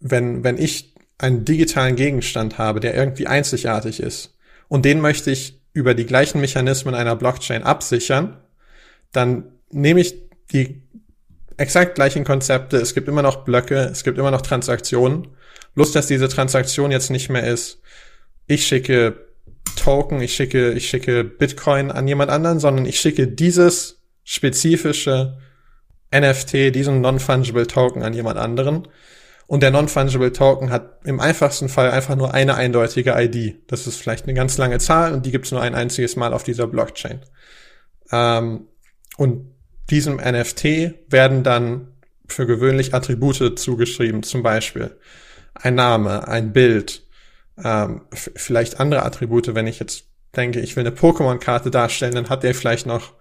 wenn, wenn ich einen digitalen Gegenstand habe, der irgendwie einzigartig ist, und den möchte ich über die gleichen Mechanismen einer Blockchain absichern, dann nehme ich die exakt gleichen Konzepte, es gibt immer noch Blöcke, es gibt immer noch Transaktionen. Bloß, dass diese Transaktion jetzt nicht mehr ist, ich schicke Token, ich schicke, ich schicke Bitcoin an jemand anderen, sondern ich schicke dieses spezifische NFT, diesen Non-Fungible Token an jemand anderen. Und der Non-Fungible Token hat im einfachsten Fall einfach nur eine eindeutige ID. Das ist vielleicht eine ganz lange Zahl und die gibt es nur ein einziges Mal auf dieser Blockchain. Ähm, und diesem NFT werden dann für gewöhnlich Attribute zugeschrieben, zum Beispiel ein Name, ein Bild, ähm, vielleicht andere Attribute, wenn ich jetzt denke, ich will eine Pokémon-Karte darstellen, dann hat der vielleicht noch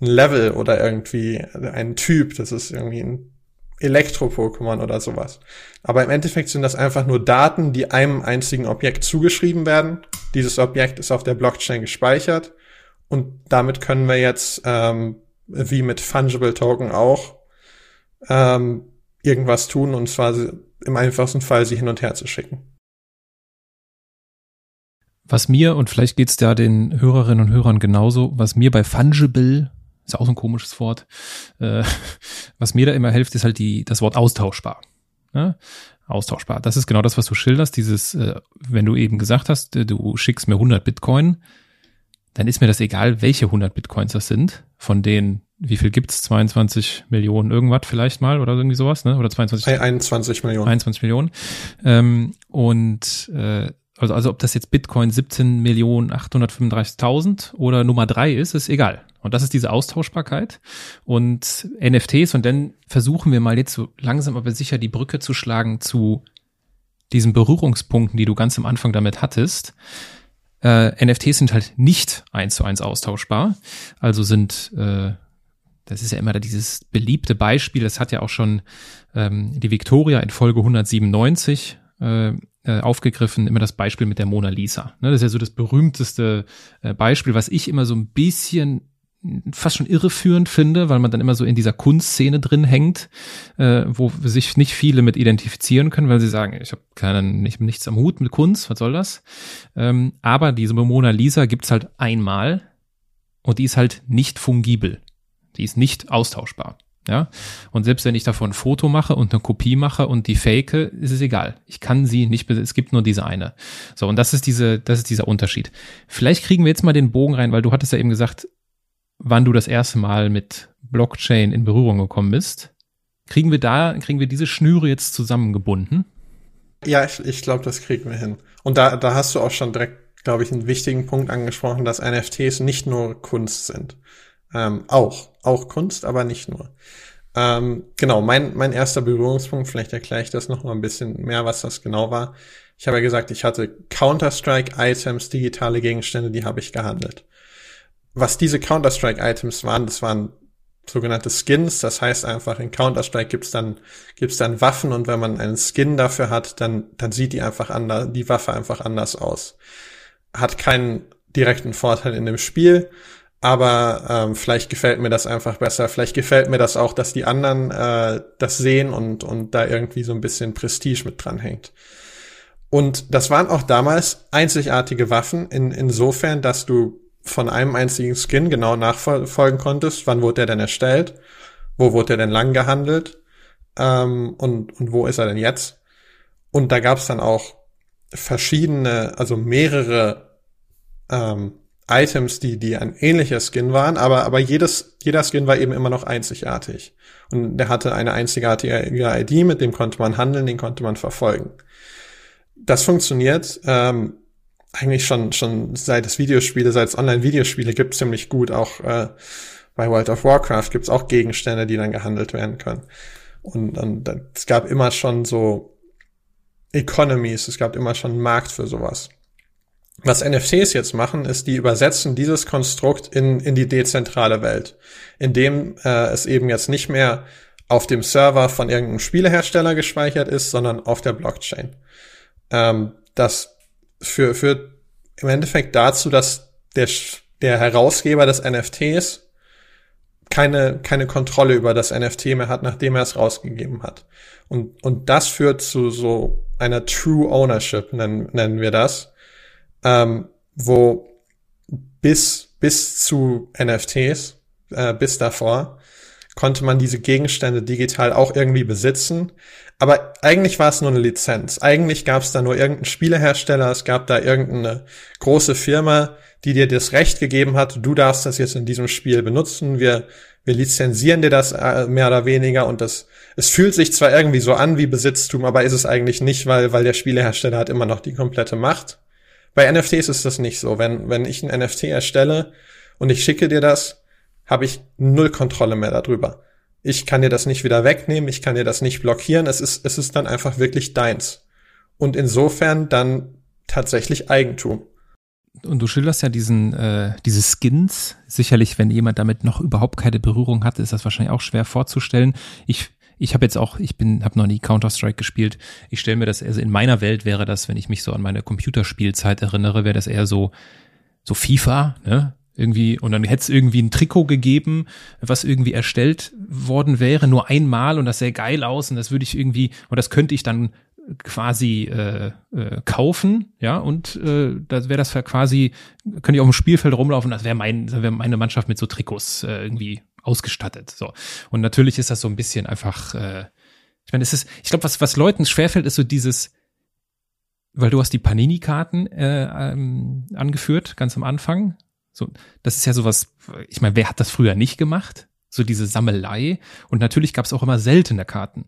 ein Level oder irgendwie einen Typ, das ist irgendwie ein Elektro-Pokémon oder sowas. Aber im Endeffekt sind das einfach nur Daten, die einem einzigen Objekt zugeschrieben werden. Dieses Objekt ist auf der Blockchain gespeichert und damit können wir jetzt, ähm, wie mit Fungible Token auch, ähm, irgendwas tun und zwar im einfachsten Fall sie hin und her zu schicken. Was mir, und vielleicht geht's da den Hörerinnen und Hörern genauso, was mir bei Fungible, ist auch so ein komisches Wort, äh, was mir da immer hilft, ist halt die, das Wort austauschbar. Ja? Austauschbar. Das ist genau das, was du schilderst, dieses, äh, wenn du eben gesagt hast, äh, du schickst mir 100 Bitcoin, dann ist mir das egal, welche 100 Bitcoins das sind, von denen wie viel gibt's? 22 Millionen irgendwas vielleicht mal oder irgendwie sowas, ne? Oder 22? 21 Millionen. 21 Millionen. Ähm, und äh, also, also ob das jetzt Bitcoin 17 Millionen 835.000 oder Nummer drei ist, ist egal. Und das ist diese Austauschbarkeit und NFTs. Und dann versuchen wir mal jetzt so langsam aber sicher die Brücke zu schlagen zu diesen Berührungspunkten, die du ganz am Anfang damit hattest. Äh, NFTs sind halt nicht eins zu eins austauschbar. Also sind, äh, das ist ja immer dieses beliebte Beispiel, das hat ja auch schon ähm, die Victoria in Folge 197 äh, äh, aufgegriffen, immer das Beispiel mit der Mona Lisa. Ne, das ist ja so das berühmteste äh, Beispiel, was ich immer so ein bisschen fast schon irreführend finde, weil man dann immer so in dieser Kunstszene drin hängt, äh, wo sich nicht viele mit identifizieren können, weil sie sagen, ich habe keinen, nicht, nichts am Hut mit Kunst, was soll das? Ähm, aber diese Mona Lisa gibt's halt einmal und die ist halt nicht fungibel. Die ist nicht austauschbar. Ja. Und selbst wenn ich davon ein Foto mache und eine Kopie mache und die fake, ist es egal. Ich kann sie nicht, es gibt nur diese eine. So. Und das ist diese, das ist dieser Unterschied. Vielleicht kriegen wir jetzt mal den Bogen rein, weil du hattest ja eben gesagt, wann du das erste Mal mit Blockchain in Berührung gekommen bist. Kriegen wir da, kriegen wir diese Schnüre jetzt zusammengebunden? Ja, ich, ich glaube, das kriegen wir hin. Und da, da hast du auch schon direkt, glaube ich, einen wichtigen Punkt angesprochen, dass NFTs nicht nur Kunst sind. Ähm, auch, auch Kunst, aber nicht nur. Ähm, genau, mein, mein erster Berührungspunkt, vielleicht erkläre ich das noch mal ein bisschen mehr, was das genau war. Ich habe ja gesagt, ich hatte Counter-Strike-Items, digitale Gegenstände, die habe ich gehandelt. Was diese Counter-Strike-Items waren, das waren sogenannte Skins. Das heißt einfach, in Counter-Strike gibt's dann, gibt's dann Waffen und wenn man einen Skin dafür hat, dann, dann sieht die einfach anders, die Waffe einfach anders aus. Hat keinen direkten Vorteil in dem Spiel, aber ähm, vielleicht gefällt mir das einfach besser. Vielleicht gefällt mir das auch, dass die anderen äh, das sehen und, und da irgendwie so ein bisschen Prestige mit dran hängt. Und das waren auch damals einzigartige Waffen, in, insofern, dass du von einem einzigen Skin genau nachfolgen konntest, wann wurde der denn erstellt, wo wurde der denn lang gehandelt ähm, und, und wo ist er denn jetzt. Und da gab es dann auch verschiedene, also mehrere ähm, Items, die, die ein ähnlicher Skin waren, aber, aber jedes, jeder Skin war eben immer noch einzigartig. Und der hatte eine einzigartige ID, mit dem konnte man handeln, den konnte man verfolgen. Das funktioniert ähm, eigentlich schon, schon seit es Videospiele, seit es Online-Videospiele gibt, ziemlich gut. Auch äh, bei World of Warcraft gibt's auch Gegenstände, die dann gehandelt werden können. Und, und es gab immer schon so Economies, es gab immer schon einen Markt für sowas. Was NFTs jetzt machen, ist, die übersetzen dieses Konstrukt in, in die dezentrale Welt, indem äh, es eben jetzt nicht mehr auf dem Server von irgendeinem Spielehersteller gespeichert ist, sondern auf der Blockchain. Ähm, das für, führt im Endeffekt dazu, dass der, der Herausgeber des NFTs keine, keine Kontrolle über das NFT mehr hat, nachdem er es rausgegeben hat. Und, und das führt zu so einer True Ownership, nennen, nennen wir das ähm, wo bis, bis zu NFTs, äh, bis davor, konnte man diese Gegenstände digital auch irgendwie besitzen. Aber eigentlich war es nur eine Lizenz. Eigentlich gab es da nur irgendeinen Spielehersteller, es gab da irgendeine große Firma, die dir das Recht gegeben hat, du darfst das jetzt in diesem Spiel benutzen. Wir, wir lizenzieren dir das äh, mehr oder weniger und das, es fühlt sich zwar irgendwie so an wie Besitztum, aber ist es eigentlich nicht, weil, weil der Spielehersteller hat immer noch die komplette Macht. Bei NFTs ist das nicht so. Wenn, wenn ich ein NFT erstelle und ich schicke dir das, habe ich null Kontrolle mehr darüber. Ich kann dir das nicht wieder wegnehmen, ich kann dir das nicht blockieren, es ist, es ist dann einfach wirklich deins. Und insofern dann tatsächlich Eigentum. Und du schilderst ja diesen, äh, diese Skins. Sicherlich, wenn jemand damit noch überhaupt keine Berührung hat, ist das wahrscheinlich auch schwer vorzustellen. Ich ich habe jetzt auch, ich bin, habe noch nie Counter Strike gespielt. Ich stelle mir das, also in meiner Welt wäre das, wenn ich mich so an meine Computerspielzeit erinnere, wäre das eher so so FIFA, ne? Irgendwie und dann hätte es irgendwie ein Trikot gegeben, was irgendwie erstellt worden wäre, nur einmal und das sähe geil aus und das würde ich irgendwie und das könnte ich dann quasi äh, äh, kaufen, ja, und äh, das wäre das quasi, könnte ich auf dem Spielfeld rumlaufen, das wäre mein, das wäre meine Mannschaft mit so Trikots äh, irgendwie ausgestattet. So. Und natürlich ist das so ein bisschen einfach, äh, ich meine, es ist, ich glaube, was, was Leuten schwerfällt, ist so dieses, weil du hast die Panini-Karten äh, ähm, angeführt, ganz am Anfang. So, das ist ja sowas, ich meine, wer hat das früher nicht gemacht? So diese Sammelei. Und natürlich gab es auch immer seltene Karten.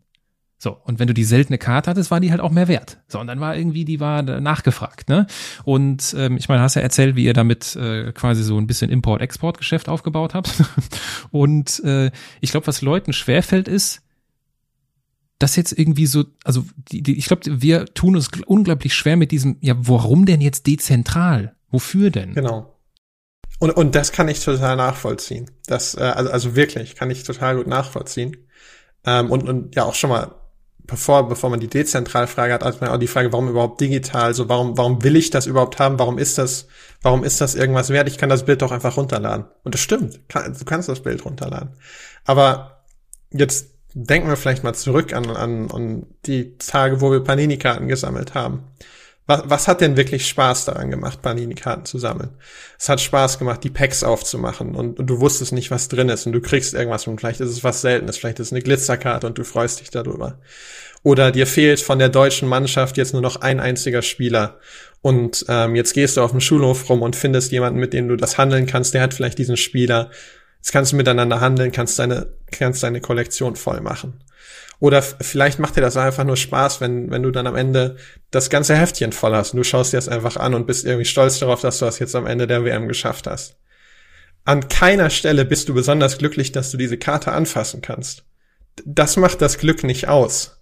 So, und wenn du die seltene Karte hattest, war die halt auch mehr wert. So, und dann war irgendwie, die war nachgefragt, ne? Und ähm, ich meine, hast ja erzählt, wie ihr damit äh, quasi so ein bisschen Import-Export-Geschäft aufgebaut habt. und äh, ich glaube, was Leuten schwerfällt, ist, das jetzt irgendwie so, also die, die, ich glaube, wir tun uns unglaublich schwer mit diesem, ja, warum denn jetzt dezentral? Wofür denn? Genau. Und, und das kann ich total nachvollziehen. Das, äh, also, also wirklich, kann ich total gut nachvollziehen. Ähm, und, und ja auch schon mal, bevor, bevor man die dezentrale Frage hat, man auch die Frage, warum überhaupt digital? Also warum, warum will ich das überhaupt haben? Warum ist das, warum ist das irgendwas wert? Ich kann das Bild doch einfach runterladen. Und das stimmt. du kannst das Bild runterladen. Aber jetzt denken wir vielleicht mal zurück an, an, an die Tage, wo wir Panini-Karten gesammelt haben. Was, was hat denn wirklich Spaß daran gemacht, Panini-Karten zu sammeln? Es hat Spaß gemacht, die Packs aufzumachen und, und du wusstest nicht, was drin ist und du kriegst irgendwas und vielleicht ist es was Seltenes, vielleicht ist es eine Glitzerkarte und du freust dich darüber. Oder dir fehlt von der deutschen Mannschaft jetzt nur noch ein einziger Spieler und ähm, jetzt gehst du auf dem Schulhof rum und findest jemanden, mit dem du das handeln kannst, der hat vielleicht diesen Spieler. Jetzt kannst du miteinander handeln, kannst deine, kannst deine Kollektion voll machen. Oder vielleicht macht dir das einfach nur Spaß, wenn, wenn du dann am Ende das ganze Heftchen voll hast du schaust dir das einfach an und bist irgendwie stolz darauf, dass du das jetzt am Ende der WM geschafft hast. An keiner Stelle bist du besonders glücklich, dass du diese Karte anfassen kannst. Das macht das Glück nicht aus.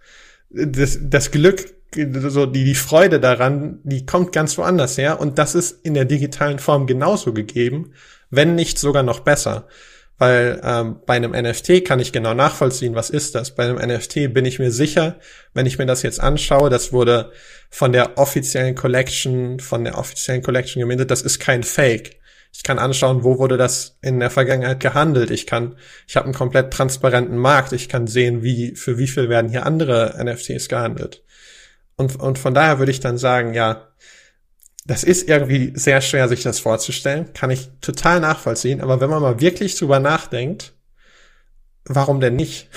Das, das Glück, so die, die Freude daran, die kommt ganz woanders her und das ist in der digitalen Form genauso gegeben, wenn nicht sogar noch besser. Weil ähm, bei einem NFT kann ich genau nachvollziehen, was ist das. Bei einem NFT bin ich mir sicher, wenn ich mir das jetzt anschaue, das wurde von der offiziellen Collection, von der offiziellen Collection gemintet, das ist kein Fake. Ich kann anschauen, wo wurde das in der Vergangenheit gehandelt. Ich kann, ich habe einen komplett transparenten Markt. Ich kann sehen, wie für wie viel werden hier andere NFTs gehandelt. Und, und von daher würde ich dann sagen, ja, das ist irgendwie sehr schwer, sich das vorzustellen. Kann ich total nachvollziehen. Aber wenn man mal wirklich drüber nachdenkt, warum denn nicht?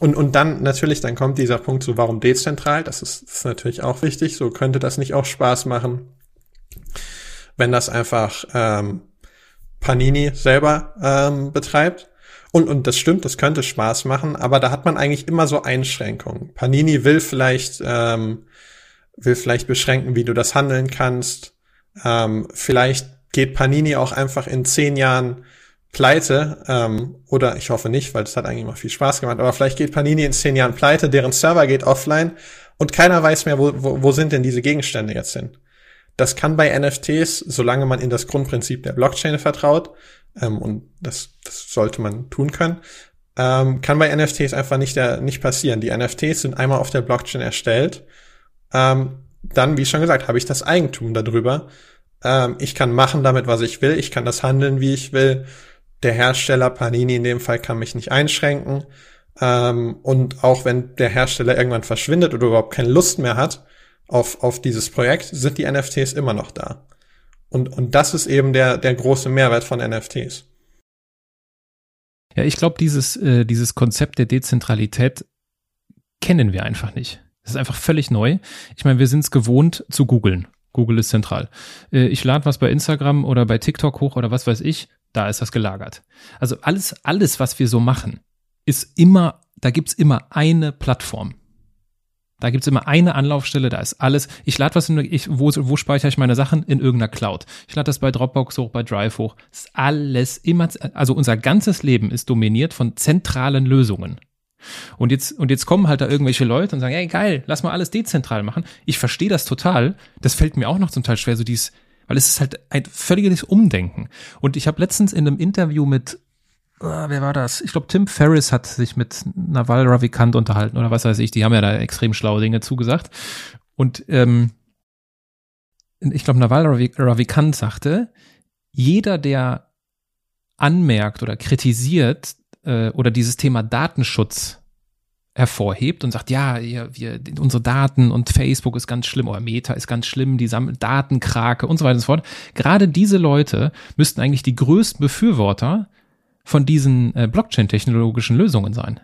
Und, und dann natürlich, dann kommt dieser Punkt so, warum dezentral? Das ist, ist natürlich auch wichtig. So könnte das nicht auch Spaß machen, wenn das einfach ähm, Panini selber ähm, betreibt. Und, und das stimmt, das könnte Spaß machen, aber da hat man eigentlich immer so Einschränkungen. Panini will vielleicht ähm, will vielleicht beschränken, wie du das handeln kannst. Ähm, vielleicht geht Panini auch einfach in zehn Jahren pleite, ähm, oder ich hoffe nicht, weil das hat eigentlich immer viel Spaß gemacht, aber vielleicht geht Panini in zehn Jahren pleite, deren Server geht offline und keiner weiß mehr, wo, wo, wo sind denn diese Gegenstände jetzt hin. Das kann bei NFTs, solange man in das Grundprinzip der Blockchain vertraut, ähm, und das, das sollte man tun können, ähm, kann bei NFTs einfach nicht, der, nicht passieren. Die NFTs sind einmal auf der Blockchain erstellt ähm, dann, wie schon gesagt, habe ich das Eigentum darüber. Ähm, ich kann machen damit, was ich will. Ich kann das handeln, wie ich will. Der Hersteller, Panini in dem Fall, kann mich nicht einschränken. Ähm, und auch wenn der Hersteller irgendwann verschwindet oder überhaupt keine Lust mehr hat auf, auf dieses Projekt, sind die NFTs immer noch da. Und, und das ist eben der, der große Mehrwert von NFTs. Ja, ich glaube, dieses, äh, dieses Konzept der Dezentralität kennen wir einfach nicht. Das ist einfach völlig neu. Ich meine, wir sind es gewohnt zu googeln. Google ist zentral. Äh, ich lade was bei Instagram oder bei TikTok hoch oder was weiß ich, da ist das gelagert. Also alles, alles, was wir so machen, ist immer, da gibt's immer eine Plattform. Da gibt's immer eine Anlaufstelle, da ist alles. Ich lade was in, ich, wo, wo speichere ich meine Sachen? In irgendeiner Cloud. Ich lade das bei Dropbox hoch, bei Drive hoch. Das ist alles immer, also unser ganzes Leben ist dominiert von zentralen Lösungen. Und jetzt, und jetzt kommen halt da irgendwelche Leute und sagen, hey geil, lass mal alles dezentral machen. Ich verstehe das total. Das fällt mir auch noch zum Teil schwer, so dies, weil es ist halt ein völliges Umdenken. Und ich habe letztens in einem Interview mit, uh, wer war das? Ich glaube, Tim Ferriss hat sich mit Naval Ravikant unterhalten oder was weiß ich. Die haben ja da extrem schlaue Dinge zugesagt. Und ähm, ich glaube, Naval Ravikant sagte, jeder, der anmerkt oder kritisiert, äh, oder dieses Thema Datenschutz hervorhebt und sagt, ja, wir, wir, unsere Daten und Facebook ist ganz schlimm oder Meta ist ganz schlimm, die Datenkrake und so weiter und so fort. Gerade diese Leute müssten eigentlich die größten Befürworter von diesen äh, Blockchain-technologischen Lösungen sein.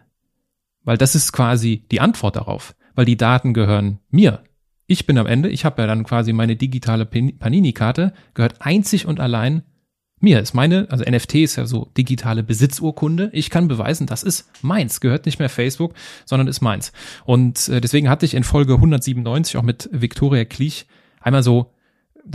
Weil das ist quasi die Antwort darauf. Weil die Daten gehören mir. Ich bin am Ende, ich habe ja dann quasi meine digitale Panini-Karte, gehört einzig und allein mir ist meine, also NFT ist ja so digitale Besitzurkunde. Ich kann beweisen, das ist meins, gehört nicht mehr Facebook, sondern ist meins. Und äh, deswegen hatte ich in Folge 197 auch mit Viktoria Klich einmal so,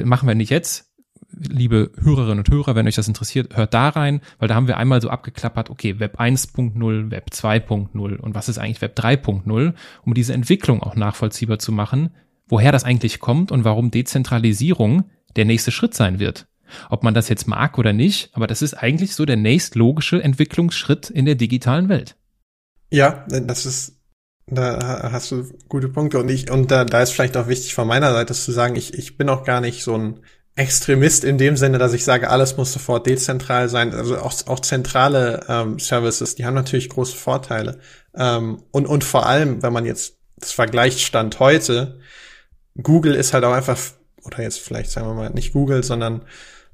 machen wir nicht jetzt, liebe Hörerinnen und Hörer, wenn euch das interessiert, hört da rein, weil da haben wir einmal so abgeklappert, okay, Web 1.0, Web 2.0 und was ist eigentlich Web 3.0, um diese Entwicklung auch nachvollziehbar zu machen, woher das eigentlich kommt und warum Dezentralisierung der nächste Schritt sein wird. Ob man das jetzt mag oder nicht, aber das ist eigentlich so der nächstlogische Entwicklungsschritt in der digitalen Welt. Ja, das ist, da hast du gute Punkte und ich, und da, da ist vielleicht auch wichtig von meiner Seite zu sagen, ich, ich bin auch gar nicht so ein Extremist in dem Sinne, dass ich sage, alles muss sofort dezentral sein. Also auch, auch zentrale ähm, Services, die haben natürlich große Vorteile. Ähm, und, und vor allem, wenn man jetzt das vergleicht Stand heute, Google ist halt auch einfach, oder jetzt vielleicht sagen wir mal nicht Google, sondern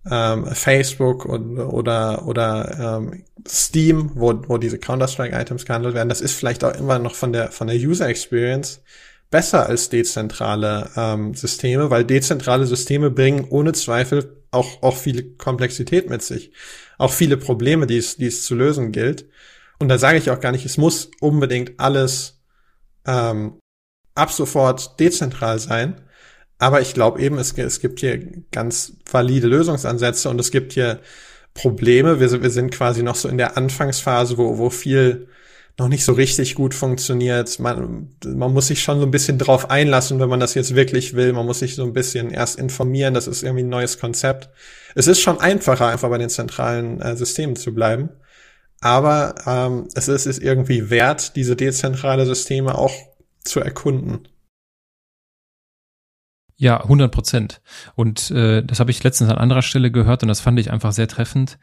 ähm, Facebook und, oder, oder ähm, Steam, wo, wo diese Counter-Strike-Items gehandelt werden, das ist vielleicht auch immer noch von der, von der User Experience besser als dezentrale ähm, Systeme, weil dezentrale Systeme bringen ohne Zweifel auch, auch viele Komplexität mit sich. Auch viele Probleme, die es, die es zu lösen gilt. Und da sage ich auch gar nicht, es muss unbedingt alles ähm, ab sofort dezentral sein. Aber ich glaube eben, es, es gibt hier ganz valide Lösungsansätze und es gibt hier Probleme. Wir, wir sind quasi noch so in der Anfangsphase, wo, wo viel noch nicht so richtig gut funktioniert. Man, man muss sich schon so ein bisschen drauf einlassen, wenn man das jetzt wirklich will. Man muss sich so ein bisschen erst informieren. Das ist irgendwie ein neues Konzept. Es ist schon einfacher, einfach bei den zentralen äh, Systemen zu bleiben. Aber ähm, es ist, ist irgendwie wert, diese dezentrale Systeme auch zu erkunden. Ja, 100 Prozent. Und äh, das habe ich letztens an anderer Stelle gehört und das fand ich einfach sehr treffend,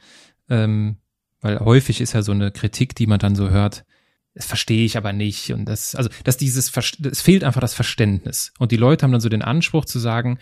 ähm, weil häufig ist ja so eine Kritik, die man dann so hört, das verstehe ich aber nicht und das, also, dass dieses, es fehlt einfach das Verständnis und die Leute haben dann so den Anspruch zu sagen,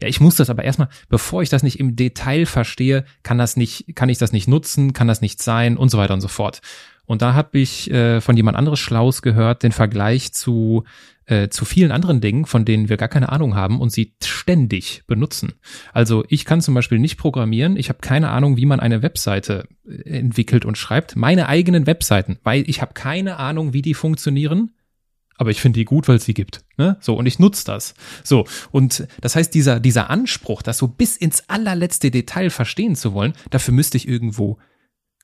ja, ich muss das aber erstmal, bevor ich das nicht im Detail verstehe, kann das nicht, kann ich das nicht nutzen, kann das nicht sein und so weiter und so fort. Und da habe ich äh, von jemand anderes Schlaus gehört, den Vergleich zu äh, zu vielen anderen Dingen, von denen wir gar keine Ahnung haben und sie ständig benutzen. Also ich kann zum Beispiel nicht programmieren, ich habe keine Ahnung, wie man eine Webseite äh, entwickelt und schreibt. Meine eigenen Webseiten, weil ich habe keine Ahnung, wie die funktionieren, aber ich finde die gut, weil es sie gibt. Ne? So, und ich nutze das. So, und das heißt, dieser, dieser Anspruch, das so bis ins allerletzte Detail verstehen zu wollen, dafür müsste ich irgendwo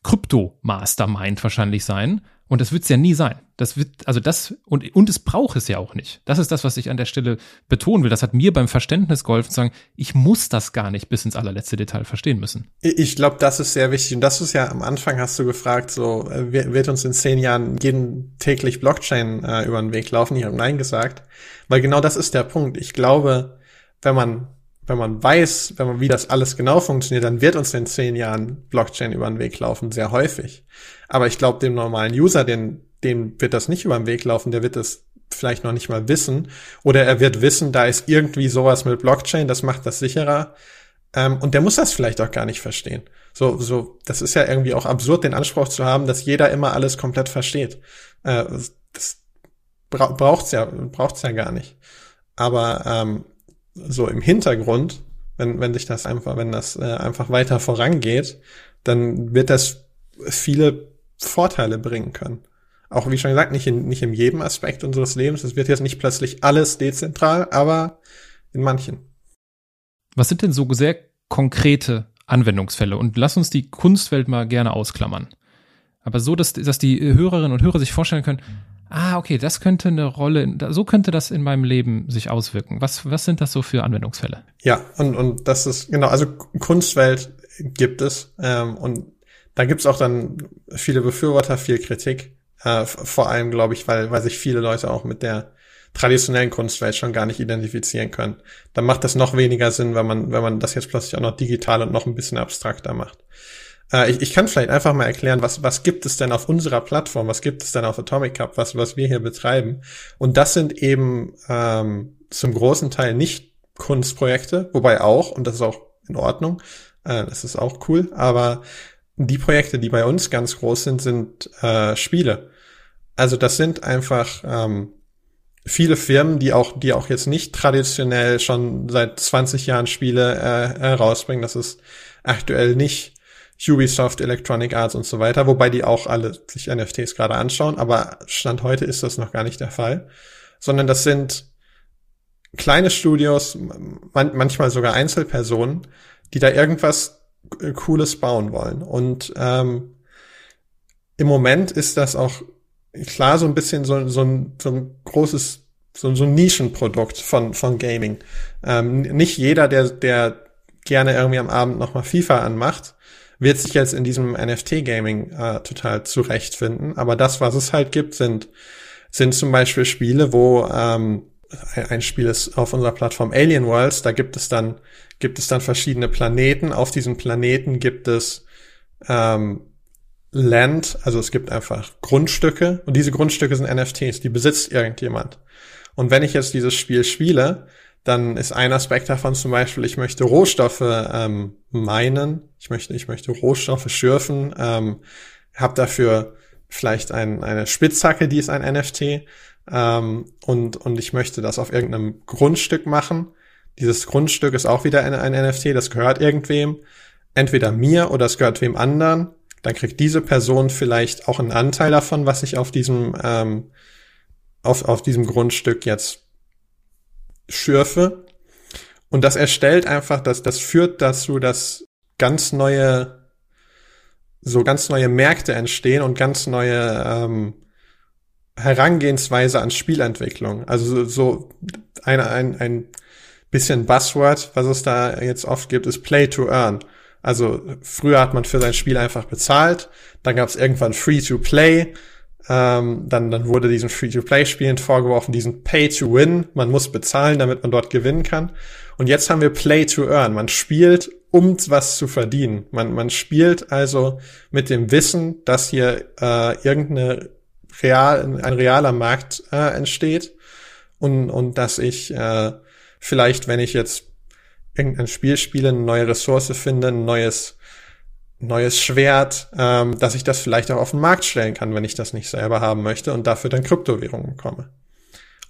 Krypto-Mastermind wahrscheinlich sein. Und das wird es ja nie sein. Das wird, also das, und, und es braucht es ja auch nicht. Das ist das, was ich an der Stelle betonen will. Das hat mir beim Verständnis geholfen zu sagen, ich muss das gar nicht bis ins allerletzte Detail verstehen müssen. Ich glaube, das ist sehr wichtig. Und das ist ja am Anfang hast du gefragt, so, äh, wird uns in zehn Jahren jeden täglich Blockchain äh, über den Weg laufen? Ich habe Nein gesagt. Weil genau das ist der Punkt. Ich glaube, wenn man wenn man weiß, wenn man, wie das alles genau funktioniert, dann wird uns in zehn Jahren Blockchain über den Weg laufen, sehr häufig. Aber ich glaube, dem normalen User, den, dem wird das nicht über den Weg laufen, der wird es vielleicht noch nicht mal wissen. Oder er wird wissen, da ist irgendwie sowas mit Blockchain, das macht das sicherer. Ähm, und der muss das vielleicht auch gar nicht verstehen. So, so, das ist ja irgendwie auch absurd, den Anspruch zu haben, dass jeder immer alles komplett versteht. Äh, das bra braucht's ja, braucht's ja gar nicht. Aber ähm, so im Hintergrund, wenn, wenn sich das einfach, wenn das äh, einfach weiter vorangeht, dann wird das viele Vorteile bringen können. Auch wie schon gesagt, nicht in, nicht in jedem Aspekt unseres Lebens. Es wird jetzt nicht plötzlich alles dezentral, aber in manchen. Was sind denn so sehr konkrete Anwendungsfälle? Und lass uns die Kunstwelt mal gerne ausklammern. Aber so, dass, dass die Hörerinnen und Hörer sich vorstellen können, ah, okay, das könnte eine Rolle, so könnte das in meinem Leben sich auswirken. Was, was sind das so für Anwendungsfälle? Ja, und, und das ist, genau, also Kunstwelt gibt es, ähm, und da gibt's auch dann viele Befürworter, viel Kritik, äh, vor allem, glaube ich, weil, weil sich viele Leute auch mit der traditionellen Kunstwelt schon gar nicht identifizieren können. Dann macht das noch weniger Sinn, wenn man, wenn man das jetzt plötzlich auch noch digital und noch ein bisschen abstrakter macht. Äh, ich, ich kann vielleicht einfach mal erklären, was, was gibt es denn auf unserer Plattform, was gibt es denn auf Atomic Cup, was, was wir hier betreiben. Und das sind eben ähm, zum großen Teil nicht Kunstprojekte, wobei auch, und das ist auch in Ordnung, äh, das ist auch cool, aber die Projekte, die bei uns ganz groß sind, sind äh, Spiele. Also das sind einfach ähm, viele Firmen, die auch, die auch jetzt nicht traditionell schon seit 20 Jahren Spiele äh, herausbringen. Das ist aktuell nicht Ubisoft, Electronic Arts und so weiter, wobei die auch alle sich NFTs gerade anschauen, aber Stand heute ist das noch gar nicht der Fall, sondern das sind kleine Studios, man, manchmal sogar Einzelpersonen, die da irgendwas Cooles bauen wollen. Und ähm, im Moment ist das auch klar so ein bisschen so, so, ein, so ein großes, so, so ein Nischenprodukt von, von Gaming. Ähm, nicht jeder, der, der gerne irgendwie am Abend nochmal FIFA anmacht, wird sich jetzt in diesem NFT-Gaming äh, total zurechtfinden. Aber das, was es halt gibt, sind, sind zum Beispiel Spiele, wo ähm, ein Spiel ist auf unserer Plattform Alien Worlds, da gibt es dann, gibt es dann verschiedene Planeten. Auf diesen Planeten gibt es ähm, Land, also es gibt einfach Grundstücke und diese Grundstücke sind NFTs, die besitzt irgendjemand. Und wenn ich jetzt dieses Spiel spiele, dann ist ein Aspekt davon zum Beispiel, ich möchte Rohstoffe ähm, meinen, ich möchte, ich möchte Rohstoffe schürfen, ähm, habe dafür vielleicht ein, eine Spitzhacke, die ist ein NFT, ähm, und, und ich möchte das auf irgendeinem Grundstück machen. Dieses Grundstück ist auch wieder ein, ein NFT, das gehört irgendwem, entweder mir oder es gehört wem anderen dann kriegt diese Person vielleicht auch einen Anteil davon, was ich auf diesem, ähm, auf, auf diesem Grundstück jetzt schürfe. Und das erstellt einfach, das, das führt dazu, dass ganz neue, so ganz neue Märkte entstehen und ganz neue ähm, Herangehensweise an Spielentwicklung. Also so, ein, ein, ein bisschen Buzzword, was es da jetzt oft gibt, ist Play to Earn. Also früher hat man für sein Spiel einfach bezahlt, dann gab es irgendwann Free-to-Play, ähm, dann, dann wurde diesen Free-to-Play-Spielen vorgeworfen, diesen Pay-to-Win, man muss bezahlen, damit man dort gewinnen kann. Und jetzt haben wir Play-to-Earn, man spielt, um was zu verdienen. Man, man spielt also mit dem Wissen, dass hier äh, irgendeine real, ein realer Markt äh, entsteht und, und dass ich äh, vielleicht, wenn ich jetzt irgendein Spiel spiele, eine neue Ressource finde, ein neues, neues Schwert, ähm, dass ich das vielleicht auch auf den Markt stellen kann, wenn ich das nicht selber haben möchte und dafür dann Kryptowährungen bekomme.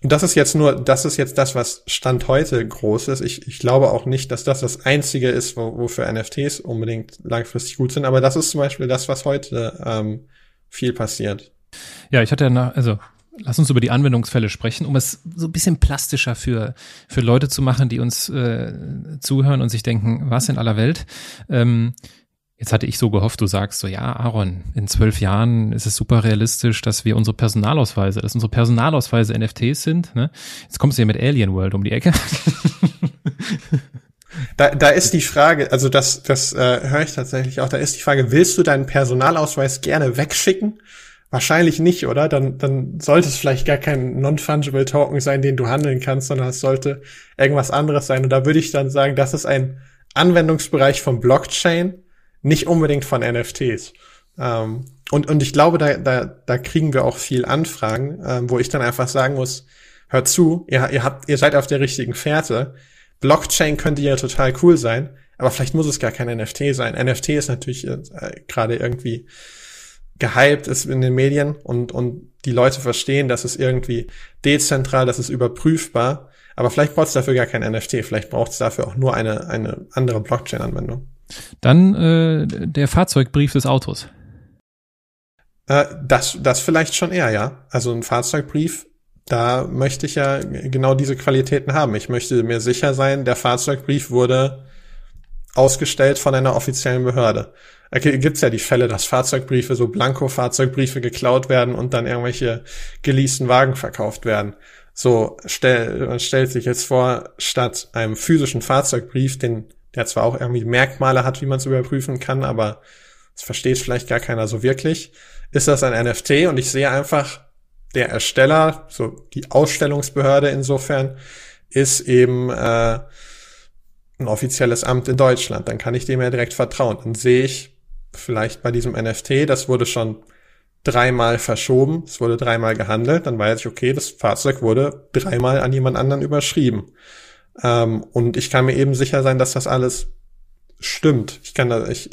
Und das ist jetzt nur, das ist jetzt das, was Stand heute groß ist. Ich, ich glaube auch nicht, dass das das einzige ist, wo, wofür NFTs unbedingt langfristig gut sind, aber das ist zum Beispiel das, was heute ähm, viel passiert. Ja, ich hatte ja, nach, also Lass uns über die Anwendungsfälle sprechen, um es so ein bisschen plastischer für, für Leute zu machen, die uns äh, zuhören und sich denken, was in aller Welt? Ähm, jetzt hatte ich so gehofft, du sagst so, ja, Aaron, in zwölf Jahren ist es super realistisch, dass wir unsere Personalausweise, dass unsere Personalausweise NFTs sind. Ne? Jetzt kommst du hier mit Alien World um die Ecke. Da, da ist die Frage, also das, das äh, höre ich tatsächlich auch, da ist die Frage, willst du deinen Personalausweis gerne wegschicken? Wahrscheinlich nicht, oder? Dann, dann sollte es vielleicht gar kein Non-Fungible Token sein, den du handeln kannst, sondern es sollte irgendwas anderes sein. Und da würde ich dann sagen, das ist ein Anwendungsbereich von Blockchain, nicht unbedingt von NFTs. Ähm, und, und ich glaube, da, da, da kriegen wir auch viel Anfragen, ähm, wo ich dann einfach sagen muss, hört zu, ihr, ihr habt, ihr seid auf der richtigen Fährte. Blockchain könnte ja total cool sein. Aber vielleicht muss es gar kein NFT sein. NFT ist natürlich äh, gerade irgendwie gehypt ist in den Medien und, und die Leute verstehen, dass es irgendwie dezentral, das ist überprüfbar. Aber vielleicht braucht es dafür gar kein NFT. Vielleicht braucht es dafür auch nur eine, eine andere Blockchain-Anwendung. Dann äh, der Fahrzeugbrief des Autos. Äh, das, das vielleicht schon eher, ja. Also ein Fahrzeugbrief, da möchte ich ja genau diese Qualitäten haben. Ich möchte mir sicher sein, der Fahrzeugbrief wurde ausgestellt von einer offiziellen Behörde. Da gibt's ja die Fälle, dass Fahrzeugbriefe, so Blanko-Fahrzeugbriefe geklaut werden und dann irgendwelche geleasten Wagen verkauft werden. So, stell, man stellt sich jetzt vor, statt einem physischen Fahrzeugbrief, den, der zwar auch irgendwie Merkmale hat, wie man es überprüfen kann, aber es versteht vielleicht gar keiner so wirklich, ist das ein NFT und ich sehe einfach, der Ersteller, so die Ausstellungsbehörde insofern, ist eben äh, ein offizielles Amt in Deutschland. Dann kann ich dem ja direkt vertrauen. Dann sehe ich vielleicht bei diesem NFT, das wurde schon dreimal verschoben, es wurde dreimal gehandelt, dann weiß ich, okay, das Fahrzeug wurde dreimal an jemand anderen überschrieben. Ähm, und ich kann mir eben sicher sein, dass das alles stimmt. Ich kann da, ich,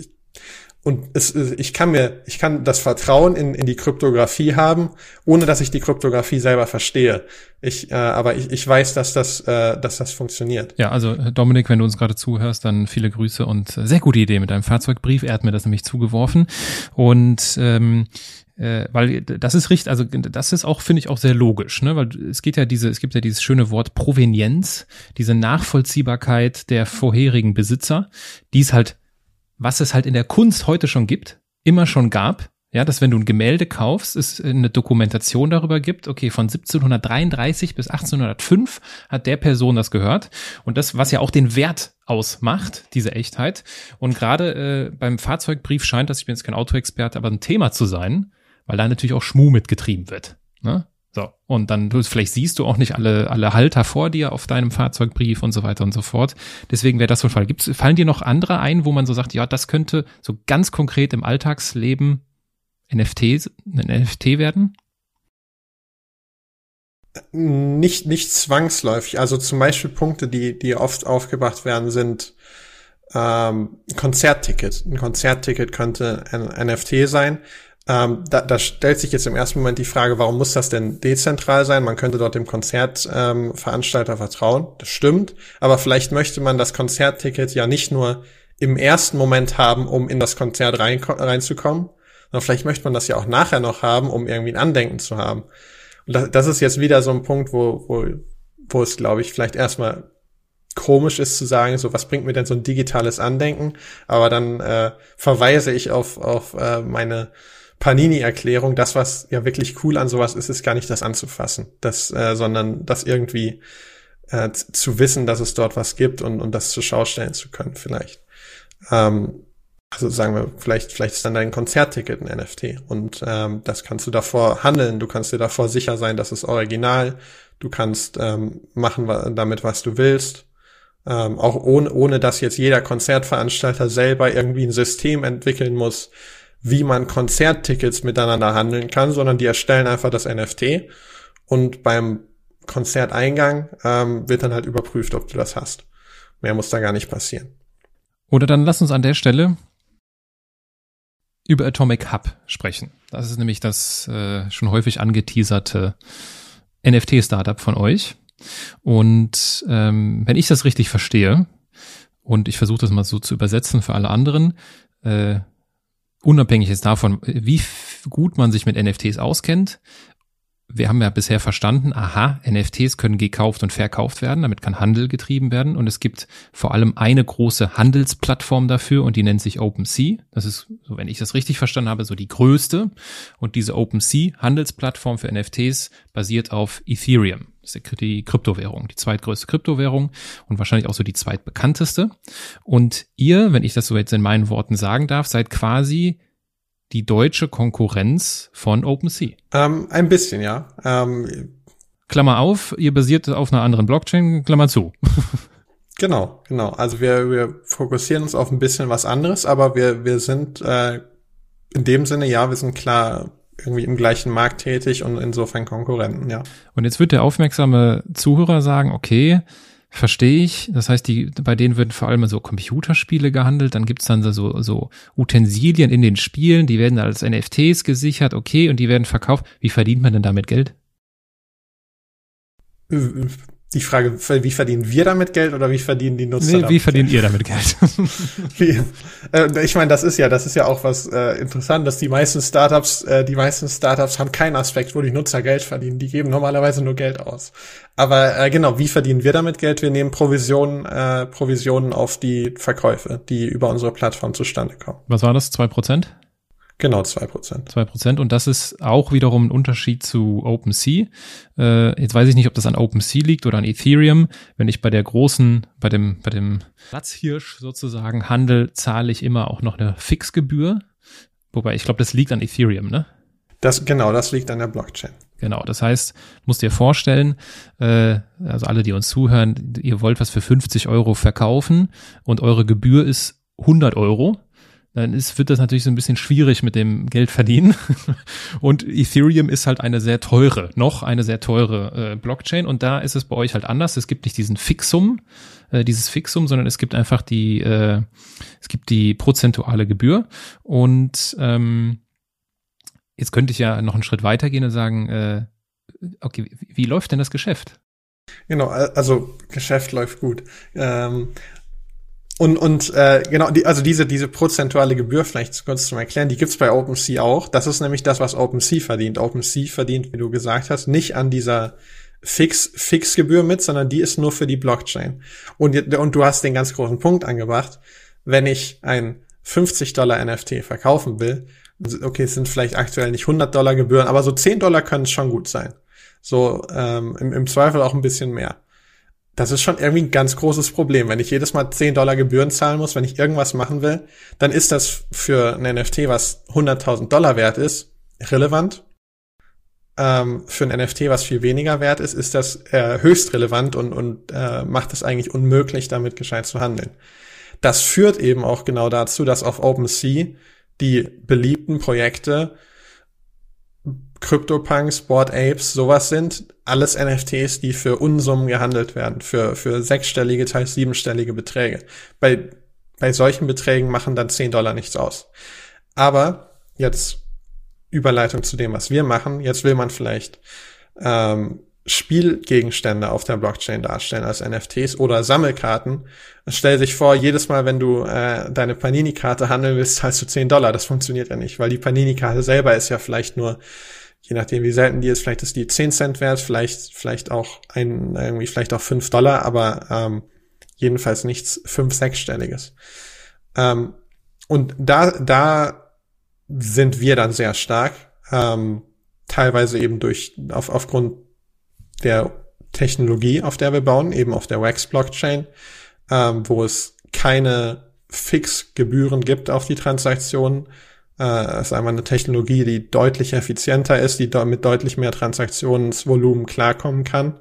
und es, ich kann mir, ich kann das Vertrauen in, in die Kryptographie haben, ohne dass ich die Kryptographie selber verstehe. Ich, äh, aber ich, ich weiß, dass das, äh, dass das funktioniert. Ja, also Dominik, wenn du uns gerade zuhörst, dann viele Grüße und sehr gute Idee mit deinem Fahrzeugbrief. Er hat mir das nämlich zugeworfen und ähm, äh, weil das ist richtig, also das ist auch, finde ich, auch sehr logisch, ne? Weil es geht ja diese, es gibt ja dieses schöne Wort Provenienz, diese Nachvollziehbarkeit der vorherigen Besitzer, die ist halt was es halt in der Kunst heute schon gibt, immer schon gab, ja, dass wenn du ein Gemälde kaufst, es eine Dokumentation darüber gibt, okay, von 1733 bis 1805 hat der Person das gehört. Und das, was ja auch den Wert ausmacht, diese Echtheit. Und gerade äh, beim Fahrzeugbrief scheint das, ich bin jetzt kein Autoexperte, aber ein Thema zu sein, weil da natürlich auch Schmuh mitgetrieben wird. Ne? So, und dann vielleicht siehst du auch nicht alle, alle Halter vor dir auf deinem Fahrzeugbrief und so weiter und so fort. Deswegen wäre das so ein Fall. Gibt's, fallen dir noch andere ein, wo man so sagt, ja, das könnte so ganz konkret im Alltagsleben NFTs, ein NFT werden? Nicht, nicht zwangsläufig. Also zum Beispiel Punkte, die, die oft aufgebracht werden, sind ähm, Konzertticket. Ein Konzertticket könnte ein NFT sein. Ähm, da, da stellt sich jetzt im ersten Moment die Frage, warum muss das denn dezentral sein? Man könnte dort dem Konzertveranstalter ähm, vertrauen. Das stimmt. Aber vielleicht möchte man das Konzertticket ja nicht nur im ersten Moment haben, um in das Konzert rein, reinzukommen, sondern vielleicht möchte man das ja auch nachher noch haben, um irgendwie ein Andenken zu haben. Und das, das ist jetzt wieder so ein Punkt, wo, wo, wo es, glaube ich, vielleicht erstmal komisch ist zu sagen, so was bringt mir denn so ein digitales Andenken? Aber dann äh, verweise ich auf, auf äh, meine Panini-Erklärung, das, was ja wirklich cool an sowas ist, ist gar nicht das anzufassen, das, äh, sondern das irgendwie äh, zu wissen, dass es dort was gibt und, und das zur Schau stellen zu können, vielleicht. Ähm, also sagen wir, vielleicht, vielleicht ist dann dein Konzertticket ein NFT und ähm, das kannst du davor handeln, du kannst dir davor sicher sein, dass es original, du kannst ähm, machen damit, was du willst. Ähm, auch ohne, ohne dass jetzt jeder Konzertveranstalter selber irgendwie ein System entwickeln muss, wie man Konzerttickets miteinander handeln kann, sondern die erstellen einfach das NFT und beim Konzerteingang ähm, wird dann halt überprüft, ob du das hast. Mehr muss da gar nicht passieren. Oder dann lass uns an der Stelle über Atomic Hub sprechen. Das ist nämlich das äh, schon häufig angeteaserte NFT-Startup von euch. Und ähm, wenn ich das richtig verstehe, und ich versuche das mal so zu übersetzen für alle anderen, äh, unabhängig jetzt davon, wie gut man sich mit NFTs auskennt, wir haben ja bisher verstanden, aha, NFTs können gekauft und verkauft werden, damit kann Handel getrieben werden und es gibt vor allem eine große Handelsplattform dafür und die nennt sich OpenSea. Das ist, so wenn ich das richtig verstanden habe, so die größte und diese OpenSea Handelsplattform für NFTs basiert auf Ethereum. Ist die Kryptowährung, die zweitgrößte Kryptowährung und wahrscheinlich auch so die zweitbekannteste. Und ihr, wenn ich das so jetzt in meinen Worten sagen darf, seid quasi die deutsche Konkurrenz von OpenSea? Ähm, ein bisschen, ja. Ähm, Klammer auf, ihr basiert auf einer anderen Blockchain, Klammer zu. genau, genau. Also wir, wir fokussieren uns auf ein bisschen was anderes, aber wir, wir sind äh, in dem Sinne, ja, wir sind klar irgendwie im gleichen Markt tätig und insofern Konkurrenten, ja. Und jetzt wird der aufmerksame Zuhörer sagen, okay, Verstehe ich. Das heißt, die, bei denen werden vor allem so Computerspiele gehandelt. Dann gibt's dann so, so Utensilien in den Spielen, die werden als NFTs gesichert, okay, und die werden verkauft. Wie verdient man denn damit Geld? Die Frage, wie verdienen wir damit Geld oder wie verdienen die Nutzer? Nee, wie verdient ihr damit Geld? wie, äh, ich meine, das ist ja, das ist ja auch was äh, interessant, dass die meisten Startups, äh, die meisten Startups haben keinen Aspekt, wo die Nutzer Geld verdienen. Die geben normalerweise nur Geld aus. Aber äh, genau, wie verdienen wir damit Geld? Wir nehmen Provisionen, äh, Provisionen auf die Verkäufe, die über unsere Plattform zustande kommen. Was war das? Zwei Prozent? Genau, zwei Prozent. Zwei Prozent. Und das ist auch wiederum ein Unterschied zu OpenSea. Äh, jetzt weiß ich nicht, ob das an OpenSea liegt oder an Ethereum. Wenn ich bei der großen, bei dem, bei dem Platzhirsch sozusagen handel, zahle ich immer auch noch eine Fixgebühr. Wobei, ich glaube, das liegt an Ethereum, ne? Das, genau, das liegt an der Blockchain. Genau, das heißt, musst dir vorstellen, äh, also alle, die uns zuhören, ihr wollt was für 50 Euro verkaufen und eure Gebühr ist 100 Euro dann ist, wird das natürlich so ein bisschen schwierig mit dem Geld verdienen. Und Ethereum ist halt eine sehr teure, noch eine sehr teure äh, Blockchain. Und da ist es bei euch halt anders. Es gibt nicht diesen Fixum, äh, dieses Fixum, sondern es gibt einfach die, äh, es gibt die prozentuale Gebühr. Und ähm, jetzt könnte ich ja noch einen Schritt weitergehen und sagen, äh, okay, wie, wie läuft denn das Geschäft? Genau, also Geschäft läuft gut. Ähm, und, und äh, genau, die, also diese, diese prozentuale Gebühr, vielleicht kurz zum Erklären, die gibt's bei OpenSea auch. Das ist nämlich das, was OpenSea verdient. OpenSea verdient, wie du gesagt hast, nicht an dieser Fix, Fixgebühr mit, sondern die ist nur für die Blockchain. Und, und du hast den ganz großen Punkt angebracht. Wenn ich ein 50 Dollar NFT verkaufen will, okay, es sind vielleicht aktuell nicht 100 Dollar Gebühren, aber so 10 Dollar können schon gut sein. So ähm, im, im Zweifel auch ein bisschen mehr. Das ist schon irgendwie ein ganz großes Problem. Wenn ich jedes Mal 10 Dollar Gebühren zahlen muss, wenn ich irgendwas machen will, dann ist das für ein NFT, was 100.000 Dollar wert ist, relevant. Ähm, für ein NFT, was viel weniger wert ist, ist das äh, höchst relevant und, und äh, macht es eigentlich unmöglich, damit gescheit zu handeln. Das führt eben auch genau dazu, dass auf OpenSea die beliebten Projekte CryptoPunks, Board Apes, sowas sind alles NFTs, die für Unsummen gehandelt werden, für, für sechsstellige, teils siebenstellige Beträge. Bei, bei solchen Beträgen machen dann 10 Dollar nichts aus. Aber jetzt Überleitung zu dem, was wir machen. Jetzt will man vielleicht ähm, Spielgegenstände auf der Blockchain darstellen als NFTs oder Sammelkarten. Stell dich vor, jedes Mal, wenn du äh, deine Panini-Karte handeln willst, zahlst du 10 Dollar. Das funktioniert ja nicht, weil die Panini-Karte selber ist ja vielleicht nur je nachdem wie selten die ist, vielleicht ist die 10 Cent wert, vielleicht, vielleicht auch ein, irgendwie vielleicht auch 5 Dollar, aber ähm, jedenfalls nichts fünf, sechsstelliges. Ähm, und da, da sind wir dann sehr stark, ähm, teilweise eben durch, auf, aufgrund der Technologie, auf der wir bauen, eben auf der Wax-Blockchain, ähm, wo es keine Fixgebühren gibt auf die Transaktionen, äh, ist einmal eine Technologie, die deutlich effizienter ist, die mit deutlich mehr Transaktionsvolumen klarkommen kann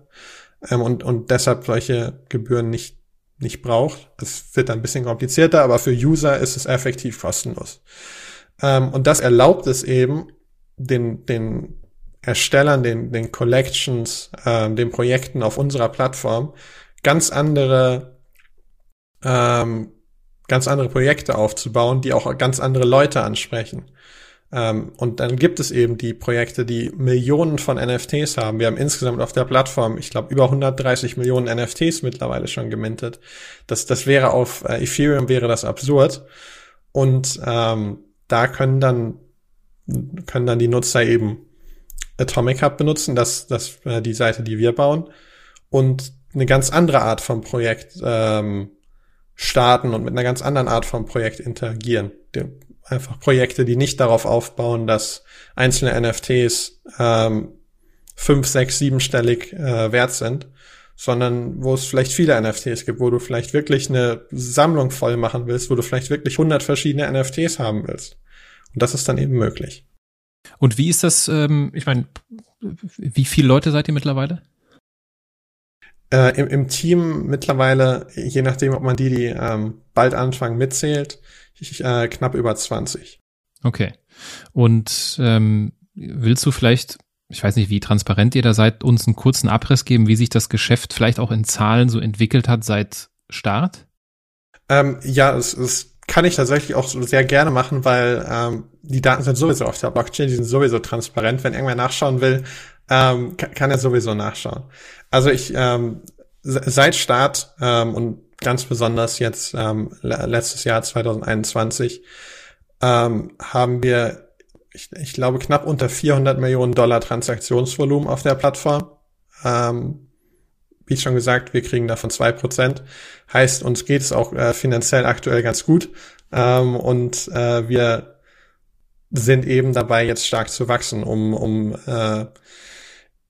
ähm, und, und deshalb solche Gebühren nicht, nicht braucht. Es wird ein bisschen komplizierter, aber für User ist es effektiv kostenlos. Ähm, und das erlaubt es eben, den, den Erstellern, den, den Collections, ähm, den Projekten auf unserer Plattform ganz andere ähm, ganz andere Projekte aufzubauen, die auch ganz andere Leute ansprechen. Ähm, und dann gibt es eben die Projekte, die Millionen von NFTs haben. Wir haben insgesamt auf der Plattform, ich glaube, über 130 Millionen NFTs mittlerweile schon gemintet. Das, das wäre auf äh, Ethereum wäre das absurd. Und ähm, da können dann können dann die Nutzer eben Atomic Hub benutzen, das das äh, die Seite, die wir bauen, und eine ganz andere Art von Projekt ähm, starten und mit einer ganz anderen Art von Projekt interagieren. Einfach Projekte, die nicht darauf aufbauen, dass einzelne NFTs ähm, fünf, sechs, siebenstellig äh, wert sind, sondern wo es vielleicht viele NFTs gibt, wo du vielleicht wirklich eine Sammlung voll machen willst, wo du vielleicht wirklich 100 verschiedene NFTs haben willst. Und das ist dann eben möglich. Und wie ist das, ähm, ich meine, wie viele Leute seid ihr mittlerweile? Äh, im, Im Team mittlerweile, je nachdem, ob man die, die ähm, bald anfangen, mitzählt, ich, äh, knapp über 20. Okay. Und ähm, willst du vielleicht ich weiß nicht, wie transparent ihr da seid, uns einen kurzen Abriss geben, wie sich das Geschäft vielleicht auch in Zahlen so entwickelt hat seit Start? Ähm, ja, es, es kann ich tatsächlich auch sehr gerne machen, weil ähm, die Daten sind sowieso auf der Blockchain, die sind sowieso transparent. Wenn irgendwer nachschauen will, ähm, kann, kann er sowieso nachschauen. Also ich ähm, seit Start ähm, und ganz besonders jetzt ähm, letztes Jahr 2021 ähm, haben wir, ich, ich glaube, knapp unter 400 Millionen Dollar Transaktionsvolumen auf der Plattform. Ähm, wie schon gesagt, wir kriegen davon zwei Prozent. Heißt, uns geht es auch äh, finanziell aktuell ganz gut. Ähm, und äh, wir sind eben dabei, jetzt stark zu wachsen, um, um äh,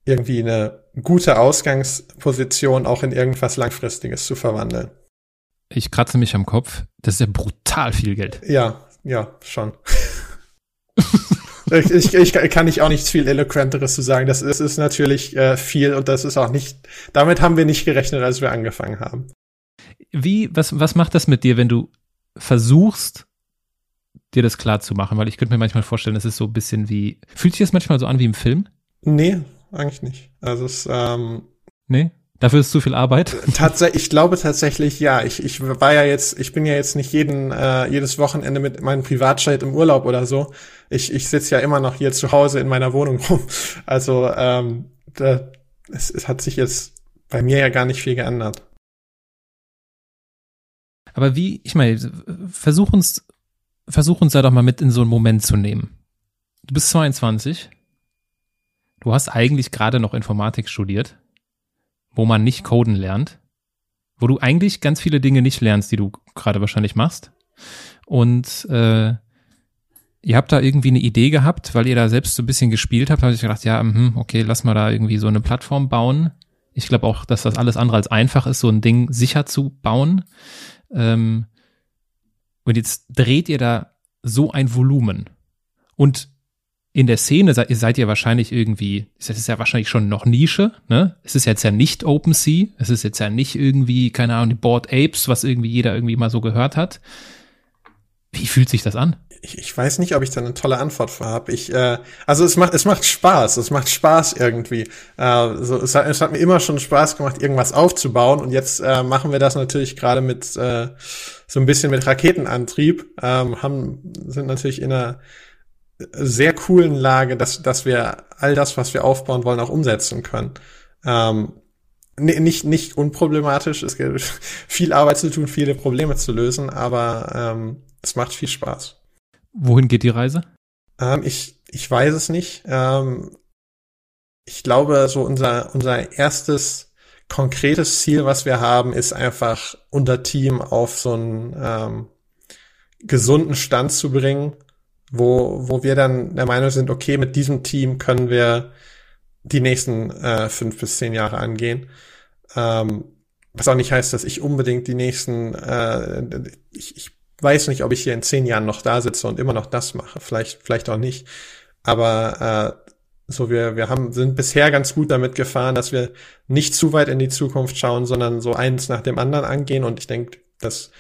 irgendwie eine gute Ausgangsposition auch in irgendwas Langfristiges zu verwandeln. Ich kratze mich am Kopf. Das ist ja brutal viel Geld. Ja, ja, schon. ich, ich, ich, kann nicht auch nichts viel eloquenteres zu sagen. Das ist, ist natürlich äh, viel und das ist auch nicht, damit haben wir nicht gerechnet, als wir angefangen haben. Wie, was, was macht das mit dir, wenn du versuchst, dir das klar zu machen? Weil ich könnte mir manchmal vorstellen, es ist so ein bisschen wie, fühlt sich das manchmal so an wie im Film? Nee, eigentlich nicht. Also es, ähm, Nee? Dafür ist zu viel Arbeit? Tatsächlich, ich glaube tatsächlich, ja. Ich, ich war ja jetzt, ich bin ja jetzt nicht jeden, äh, jedes Wochenende mit meinem Privatjet im Urlaub oder so. Ich, ich sitze ja immer noch hier zu Hause in meiner Wohnung rum. Also ähm, da, es, es hat sich jetzt bei mir ja gar nicht viel geändert. Aber wie, ich meine, versuch uns, versuch uns da doch mal mit in so einen Moment zu nehmen. Du bist 22. Du hast eigentlich gerade noch Informatik studiert wo man nicht coden lernt, wo du eigentlich ganz viele Dinge nicht lernst, die du gerade wahrscheinlich machst. Und äh, ihr habt da irgendwie eine Idee gehabt, weil ihr da selbst so ein bisschen gespielt habt, habe ich gedacht, ja, mh, okay, lass mal da irgendwie so eine Plattform bauen. Ich glaube auch, dass das alles andere als einfach ist, so ein Ding sicher zu bauen. Ähm, und jetzt dreht ihr da so ein Volumen. Und in der Szene seid, seid ihr wahrscheinlich irgendwie, es ist ja wahrscheinlich schon noch Nische, ne? Es ist jetzt ja nicht OpenSea, es ist jetzt ja nicht irgendwie, keine Ahnung, die Board Apes, was irgendwie jeder irgendwie mal so gehört hat. Wie fühlt sich das an? Ich, ich weiß nicht, ob ich da eine tolle Antwort für habe. Ich, äh, also es macht, es macht Spaß, es macht Spaß irgendwie. Äh, so, es, hat, es hat mir immer schon Spaß gemacht, irgendwas aufzubauen und jetzt äh, machen wir das natürlich gerade mit äh, so ein bisschen mit Raketenantrieb, ähm, haben sind natürlich in einer sehr coolen Lage, dass, dass wir all das, was wir aufbauen wollen, auch umsetzen können. Ähm, nicht, nicht unproblematisch. Es gibt viel Arbeit zu tun, viele Probleme zu lösen, aber ähm, es macht viel Spaß. Wohin geht die Reise? Ähm, ich, ich weiß es nicht. Ähm, ich glaube, so unser, unser erstes konkretes Ziel, was wir haben, ist einfach unser Team auf so einen ähm, gesunden Stand zu bringen, wo, wo wir dann der Meinung sind, okay, mit diesem Team können wir die nächsten äh, fünf bis zehn Jahre angehen. Ähm, was auch nicht heißt, dass ich unbedingt die nächsten, äh, ich, ich weiß nicht, ob ich hier in zehn Jahren noch da sitze und immer noch das mache. Vielleicht, vielleicht auch nicht. Aber äh, so wir, wir haben, sind bisher ganz gut damit gefahren, dass wir nicht zu weit in die Zukunft schauen, sondern so eins nach dem anderen angehen. Und ich denke, dass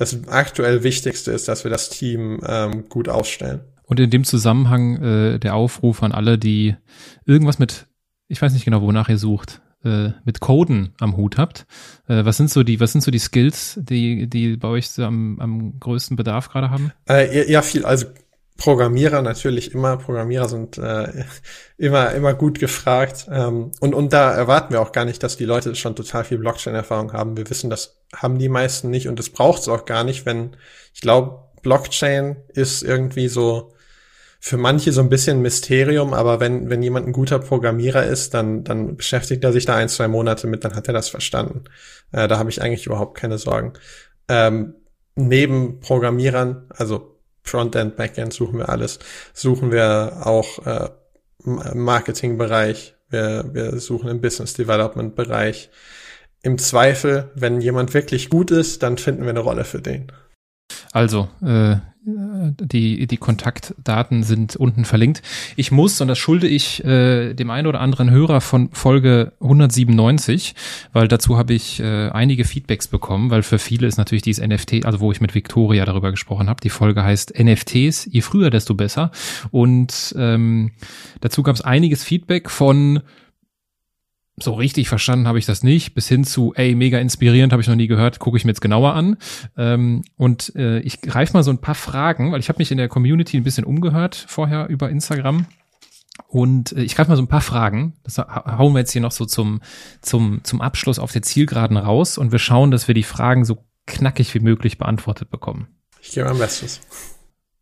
das aktuell Wichtigste ist, dass wir das Team ähm, gut aufstellen. Und in dem Zusammenhang äh, der Aufruf an alle, die irgendwas mit, ich weiß nicht genau, wonach ihr sucht, äh, mit Coden am Hut habt. Äh, was sind so die, was sind so die Skills, die, die bei euch so am, am größten Bedarf gerade haben? Äh, ja, viel. Also Programmierer natürlich immer. Programmierer sind äh, immer immer gut gefragt ähm, und und da erwarten wir auch gar nicht, dass die Leute schon total viel Blockchain-Erfahrung haben. Wir wissen, das haben die meisten nicht und das braucht es auch gar nicht, wenn ich glaube, Blockchain ist irgendwie so für manche so ein bisschen Mysterium, aber wenn wenn jemand ein guter Programmierer ist, dann dann beschäftigt er sich da ein zwei Monate mit, dann hat er das verstanden. Äh, da habe ich eigentlich überhaupt keine Sorgen. Ähm, neben Programmierern, also Frontend, Backend suchen wir alles. Suchen wir auch äh, Marketingbereich. Wir, wir suchen im Business Development Bereich. Im Zweifel, wenn jemand wirklich gut ist, dann finden wir eine Rolle für den. Also, äh, die, die Kontaktdaten sind unten verlinkt. Ich muss, und das schulde ich äh, dem einen oder anderen Hörer von Folge 197, weil dazu habe ich äh, einige Feedbacks bekommen, weil für viele ist natürlich dieses NFT, also wo ich mit Victoria darüber gesprochen habe, die Folge heißt NFTs, je früher, desto besser. Und ähm, dazu gab es einiges Feedback von so richtig verstanden habe ich das nicht, bis hin zu, ey, mega inspirierend, habe ich noch nie gehört, gucke ich mir jetzt genauer an. Ähm, und äh, ich greife mal so ein paar Fragen, weil ich habe mich in der Community ein bisschen umgehört vorher über Instagram. Und äh, ich greife mal so ein paar Fragen. Das hauen wir jetzt hier noch so zum, zum, zum Abschluss auf der Zielgeraden raus und wir schauen, dass wir die Fragen so knackig wie möglich beantwortet bekommen. Ich gebe mein Bestes.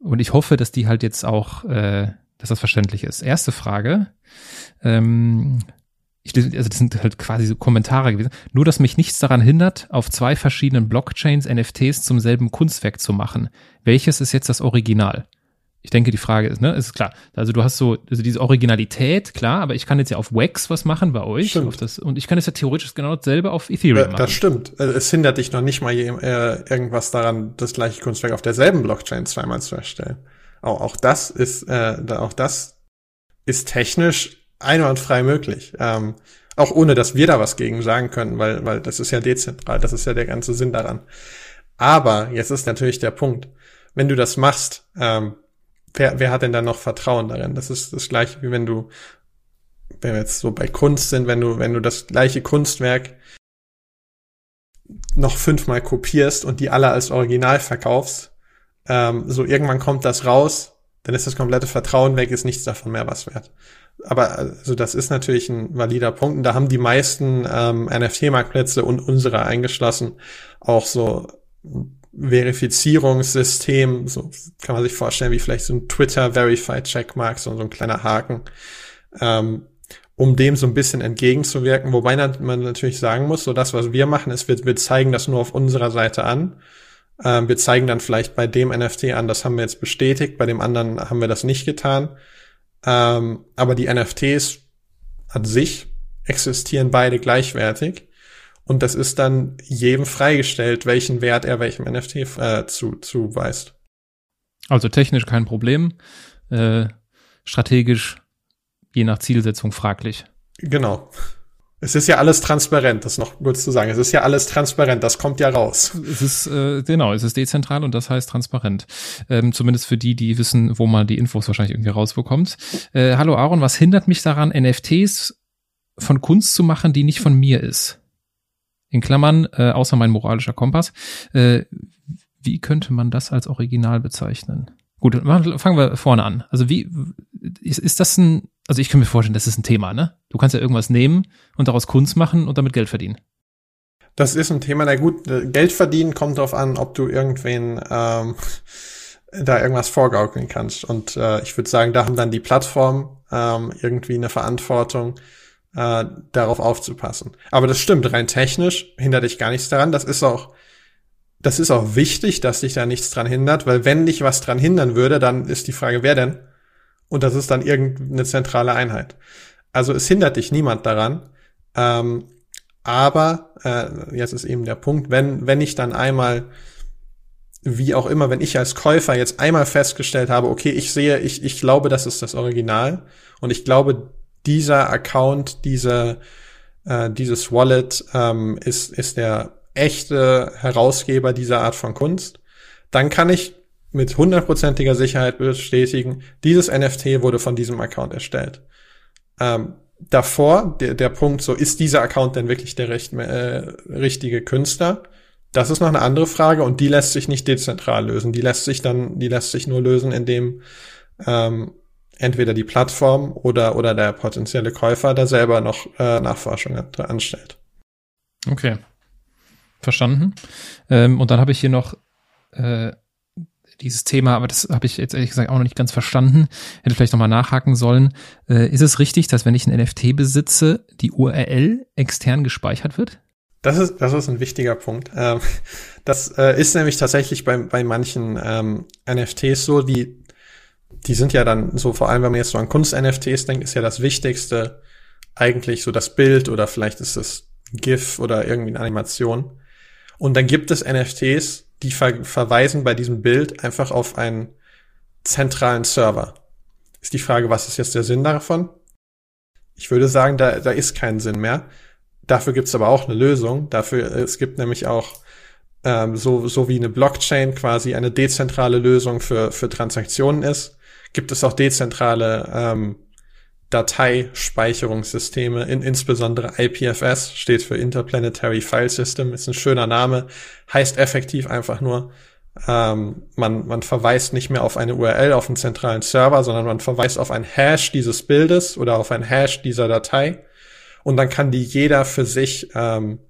Und ich hoffe, dass die halt jetzt auch, äh, dass das verständlich ist. Erste Frage. Ähm, ich also das sind halt quasi so Kommentare gewesen, nur dass mich nichts daran hindert, auf zwei verschiedenen Blockchains NFTs zum selben Kunstwerk zu machen. Welches ist jetzt das Original? Ich denke, die Frage ist, ne, ist klar. Also du hast so, also diese Originalität, klar, aber ich kann jetzt ja auf Wax was machen bei euch. Das, und ich kann jetzt ja theoretisch genau dasselbe auf Ethereum machen. Das stimmt. Also es hindert dich noch nicht mal äh, irgendwas daran, das gleiche Kunstwerk auf derselben Blockchain zweimal zu erstellen. Auch, auch das ist, äh, auch das ist technisch einwandfrei möglich. Ähm, auch ohne, dass wir da was gegen sagen können, weil, weil das ist ja dezentral, das ist ja der ganze Sinn daran. Aber jetzt ist natürlich der Punkt, wenn du das machst, ähm, wer, wer hat denn dann noch Vertrauen darin? Das ist das gleiche, wie wenn du, wenn wir jetzt so bei Kunst sind, wenn du, wenn du das gleiche Kunstwerk noch fünfmal kopierst und die alle als Original verkaufst, ähm, so irgendwann kommt das raus, dann ist das komplette Vertrauen weg, ist nichts davon mehr was wert aber also das ist natürlich ein valider Punkt. Und da haben die meisten ähm, NFT-Marktplätze und unsere eingeschlossen auch so Verifizierungssystem, so kann man sich vorstellen, wie vielleicht so ein Twitter Verified Checkmark, so, so ein kleiner Haken, ähm, um dem so ein bisschen entgegenzuwirken. Wobei man natürlich sagen muss, so das, was wir machen, ist, wir, wir zeigen das nur auf unserer Seite an. Ähm, wir zeigen dann vielleicht bei dem NFT an, das haben wir jetzt bestätigt, bei dem anderen haben wir das nicht getan. Ähm, aber die NFTs an sich existieren beide gleichwertig. Und das ist dann jedem freigestellt, welchen Wert er welchem NFT äh, zu, zuweist. Also technisch kein Problem. Äh, strategisch je nach Zielsetzung fraglich. Genau. Es ist ja alles transparent, das noch kurz zu sagen. Es ist ja alles transparent, das kommt ja raus. Es ist, äh, genau, es ist dezentral und das heißt transparent. Ähm, zumindest für die, die wissen, wo man die Infos wahrscheinlich irgendwie rausbekommt. Äh, hallo Aaron, was hindert mich daran, NFTs von Kunst zu machen, die nicht von mir ist? In Klammern, äh, außer mein moralischer Kompass. Äh, wie könnte man das als Original bezeichnen? Gut, fangen wir vorne an. Also wie ist, ist das ein also ich kann mir vorstellen, das ist ein Thema, ne? Du kannst ja irgendwas nehmen und daraus Kunst machen und damit Geld verdienen. Das ist ein Thema, na gut, Geld verdienen kommt darauf an, ob du irgendwen ähm, da irgendwas vorgaukeln kannst. Und äh, ich würde sagen, da haben dann die Plattformen ähm, irgendwie eine Verantwortung, äh, darauf aufzupassen. Aber das stimmt, rein technisch hindert dich gar nichts daran. Das ist auch, das ist auch wichtig, dass dich da nichts dran hindert, weil wenn dich was dran hindern würde, dann ist die Frage, wer denn? Und das ist dann irgendeine zentrale Einheit. Also es hindert dich niemand daran. Ähm, aber äh, jetzt ist eben der Punkt, wenn, wenn ich dann einmal, wie auch immer, wenn ich als Käufer jetzt einmal festgestellt habe, okay, ich sehe, ich, ich glaube, das ist das Original und ich glaube, dieser Account, diese, äh, dieses Wallet ähm, ist, ist der echte Herausgeber dieser Art von Kunst, dann kann ich mit hundertprozentiger Sicherheit bestätigen, dieses NFT wurde von diesem Account erstellt. Ähm, davor, der, der Punkt, so ist dieser Account denn wirklich der recht, äh, richtige Künstler? Das ist noch eine andere Frage und die lässt sich nicht dezentral lösen. Die lässt sich dann, die lässt sich nur lösen, indem ähm, entweder die Plattform oder oder der potenzielle Käufer da selber noch äh, Nachforschung anstellt. Okay, verstanden. Ähm, und dann habe ich hier noch äh, dieses Thema, aber das habe ich jetzt ehrlich gesagt auch noch nicht ganz verstanden. Hätte vielleicht nochmal nachhaken sollen. Äh, ist es richtig, dass wenn ich ein NFT besitze, die URL extern gespeichert wird? Das ist, das ist ein wichtiger Punkt. Ähm, das äh, ist nämlich tatsächlich bei, bei manchen ähm, NFTs so, die, die sind ja dann so, vor allem wenn man jetzt so an Kunst-NFTs denkt, ist ja das Wichtigste eigentlich so das Bild oder vielleicht ist es GIF oder irgendwie eine Animation. Und dann gibt es NFTs, die ver verweisen bei diesem Bild einfach auf einen zentralen Server. Ist die Frage, was ist jetzt der Sinn davon? Ich würde sagen, da, da ist kein Sinn mehr. Dafür gibt es aber auch eine Lösung. Dafür, es gibt nämlich auch ähm, so, so wie eine Blockchain quasi eine dezentrale Lösung für, für Transaktionen ist, gibt es auch dezentrale ähm, Dateispeicherungssysteme, in, insbesondere IPFS, steht für Interplanetary File System, ist ein schöner Name, heißt effektiv einfach nur, ähm, man, man verweist nicht mehr auf eine URL, auf einen zentralen Server, sondern man verweist auf ein Hash dieses Bildes oder auf ein Hash dieser Datei. Und dann kann die jeder für sich ähm,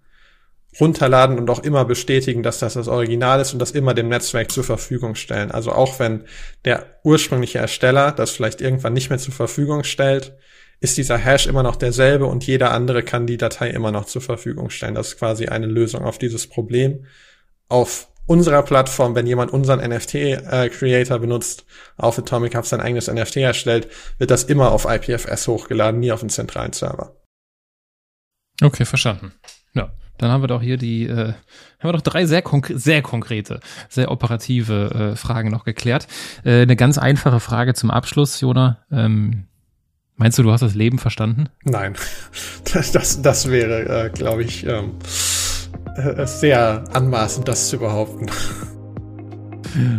runterladen und auch immer bestätigen, dass das das Original ist und das immer dem Netzwerk zur Verfügung stellen. Also auch wenn der ursprüngliche Ersteller das vielleicht irgendwann nicht mehr zur Verfügung stellt, ist dieser Hash immer noch derselbe und jeder andere kann die Datei immer noch zur Verfügung stellen. Das ist quasi eine Lösung auf dieses Problem. Auf unserer Plattform, wenn jemand unseren NFT-Creator äh, benutzt, auf Atomic Hub sein eigenes NFT erstellt, wird das immer auf IPFS hochgeladen, nie auf einen zentralen Server. Okay, verstanden. Ja. Dann haben wir doch hier die, äh, haben wir doch drei sehr, konkre sehr konkrete, sehr operative äh, Fragen noch geklärt. Äh, eine ganz einfache Frage zum Abschluss, Jona. Ähm, meinst du, du hast das Leben verstanden? Nein, das, das, das wäre, äh, glaube ich, ähm, äh, sehr anmaßend, das zu behaupten.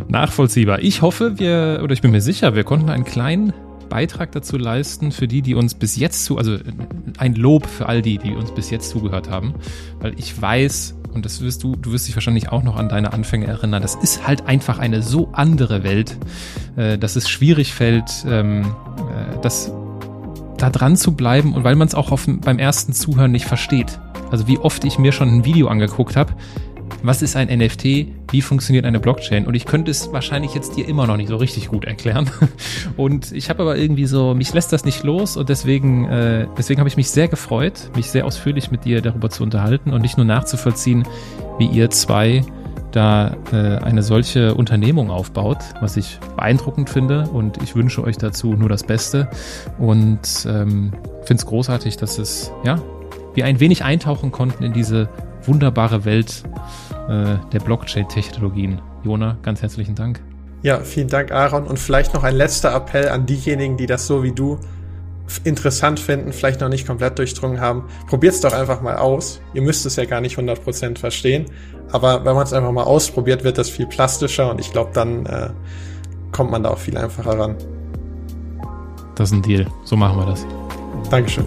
Nachvollziehbar. Ich hoffe, wir, oder ich bin mir sicher, wir konnten einen kleinen Beitrag dazu leisten für die, die uns bis jetzt zu, also ein Lob für all die, die uns bis jetzt zugehört haben, weil ich weiß, und das wirst du, du wirst dich wahrscheinlich auch noch an deine Anfänge erinnern, das ist halt einfach eine so andere Welt, äh, dass es schwierig fällt, ähm, äh, das da dran zu bleiben und weil man es auch auf, beim ersten Zuhören nicht versteht. Also wie oft ich mir schon ein Video angeguckt habe, was ist ein NFT, wie funktioniert eine Blockchain? Und ich könnte es wahrscheinlich jetzt dir immer noch nicht so richtig gut erklären. Und ich habe aber irgendwie so, mich lässt das nicht los und deswegen, äh, deswegen habe ich mich sehr gefreut, mich sehr ausführlich mit dir darüber zu unterhalten und nicht nur nachzuvollziehen, wie ihr zwei da äh, eine solche Unternehmung aufbaut, was ich beeindruckend finde. Und ich wünsche euch dazu nur das Beste und ähm, finde es großartig, dass es, ja, wir ein wenig eintauchen konnten in diese wunderbare Welt äh, der Blockchain-Technologien. Jona, ganz herzlichen Dank. Ja, vielen Dank, Aaron. Und vielleicht noch ein letzter Appell an diejenigen, die das so wie du interessant finden, vielleicht noch nicht komplett durchdrungen haben. Probiert es doch einfach mal aus. Ihr müsst es ja gar nicht 100% verstehen. Aber wenn man es einfach mal ausprobiert, wird das viel plastischer und ich glaube, dann äh, kommt man da auch viel einfacher ran. Das ist ein Deal. So machen wir das. Dankeschön.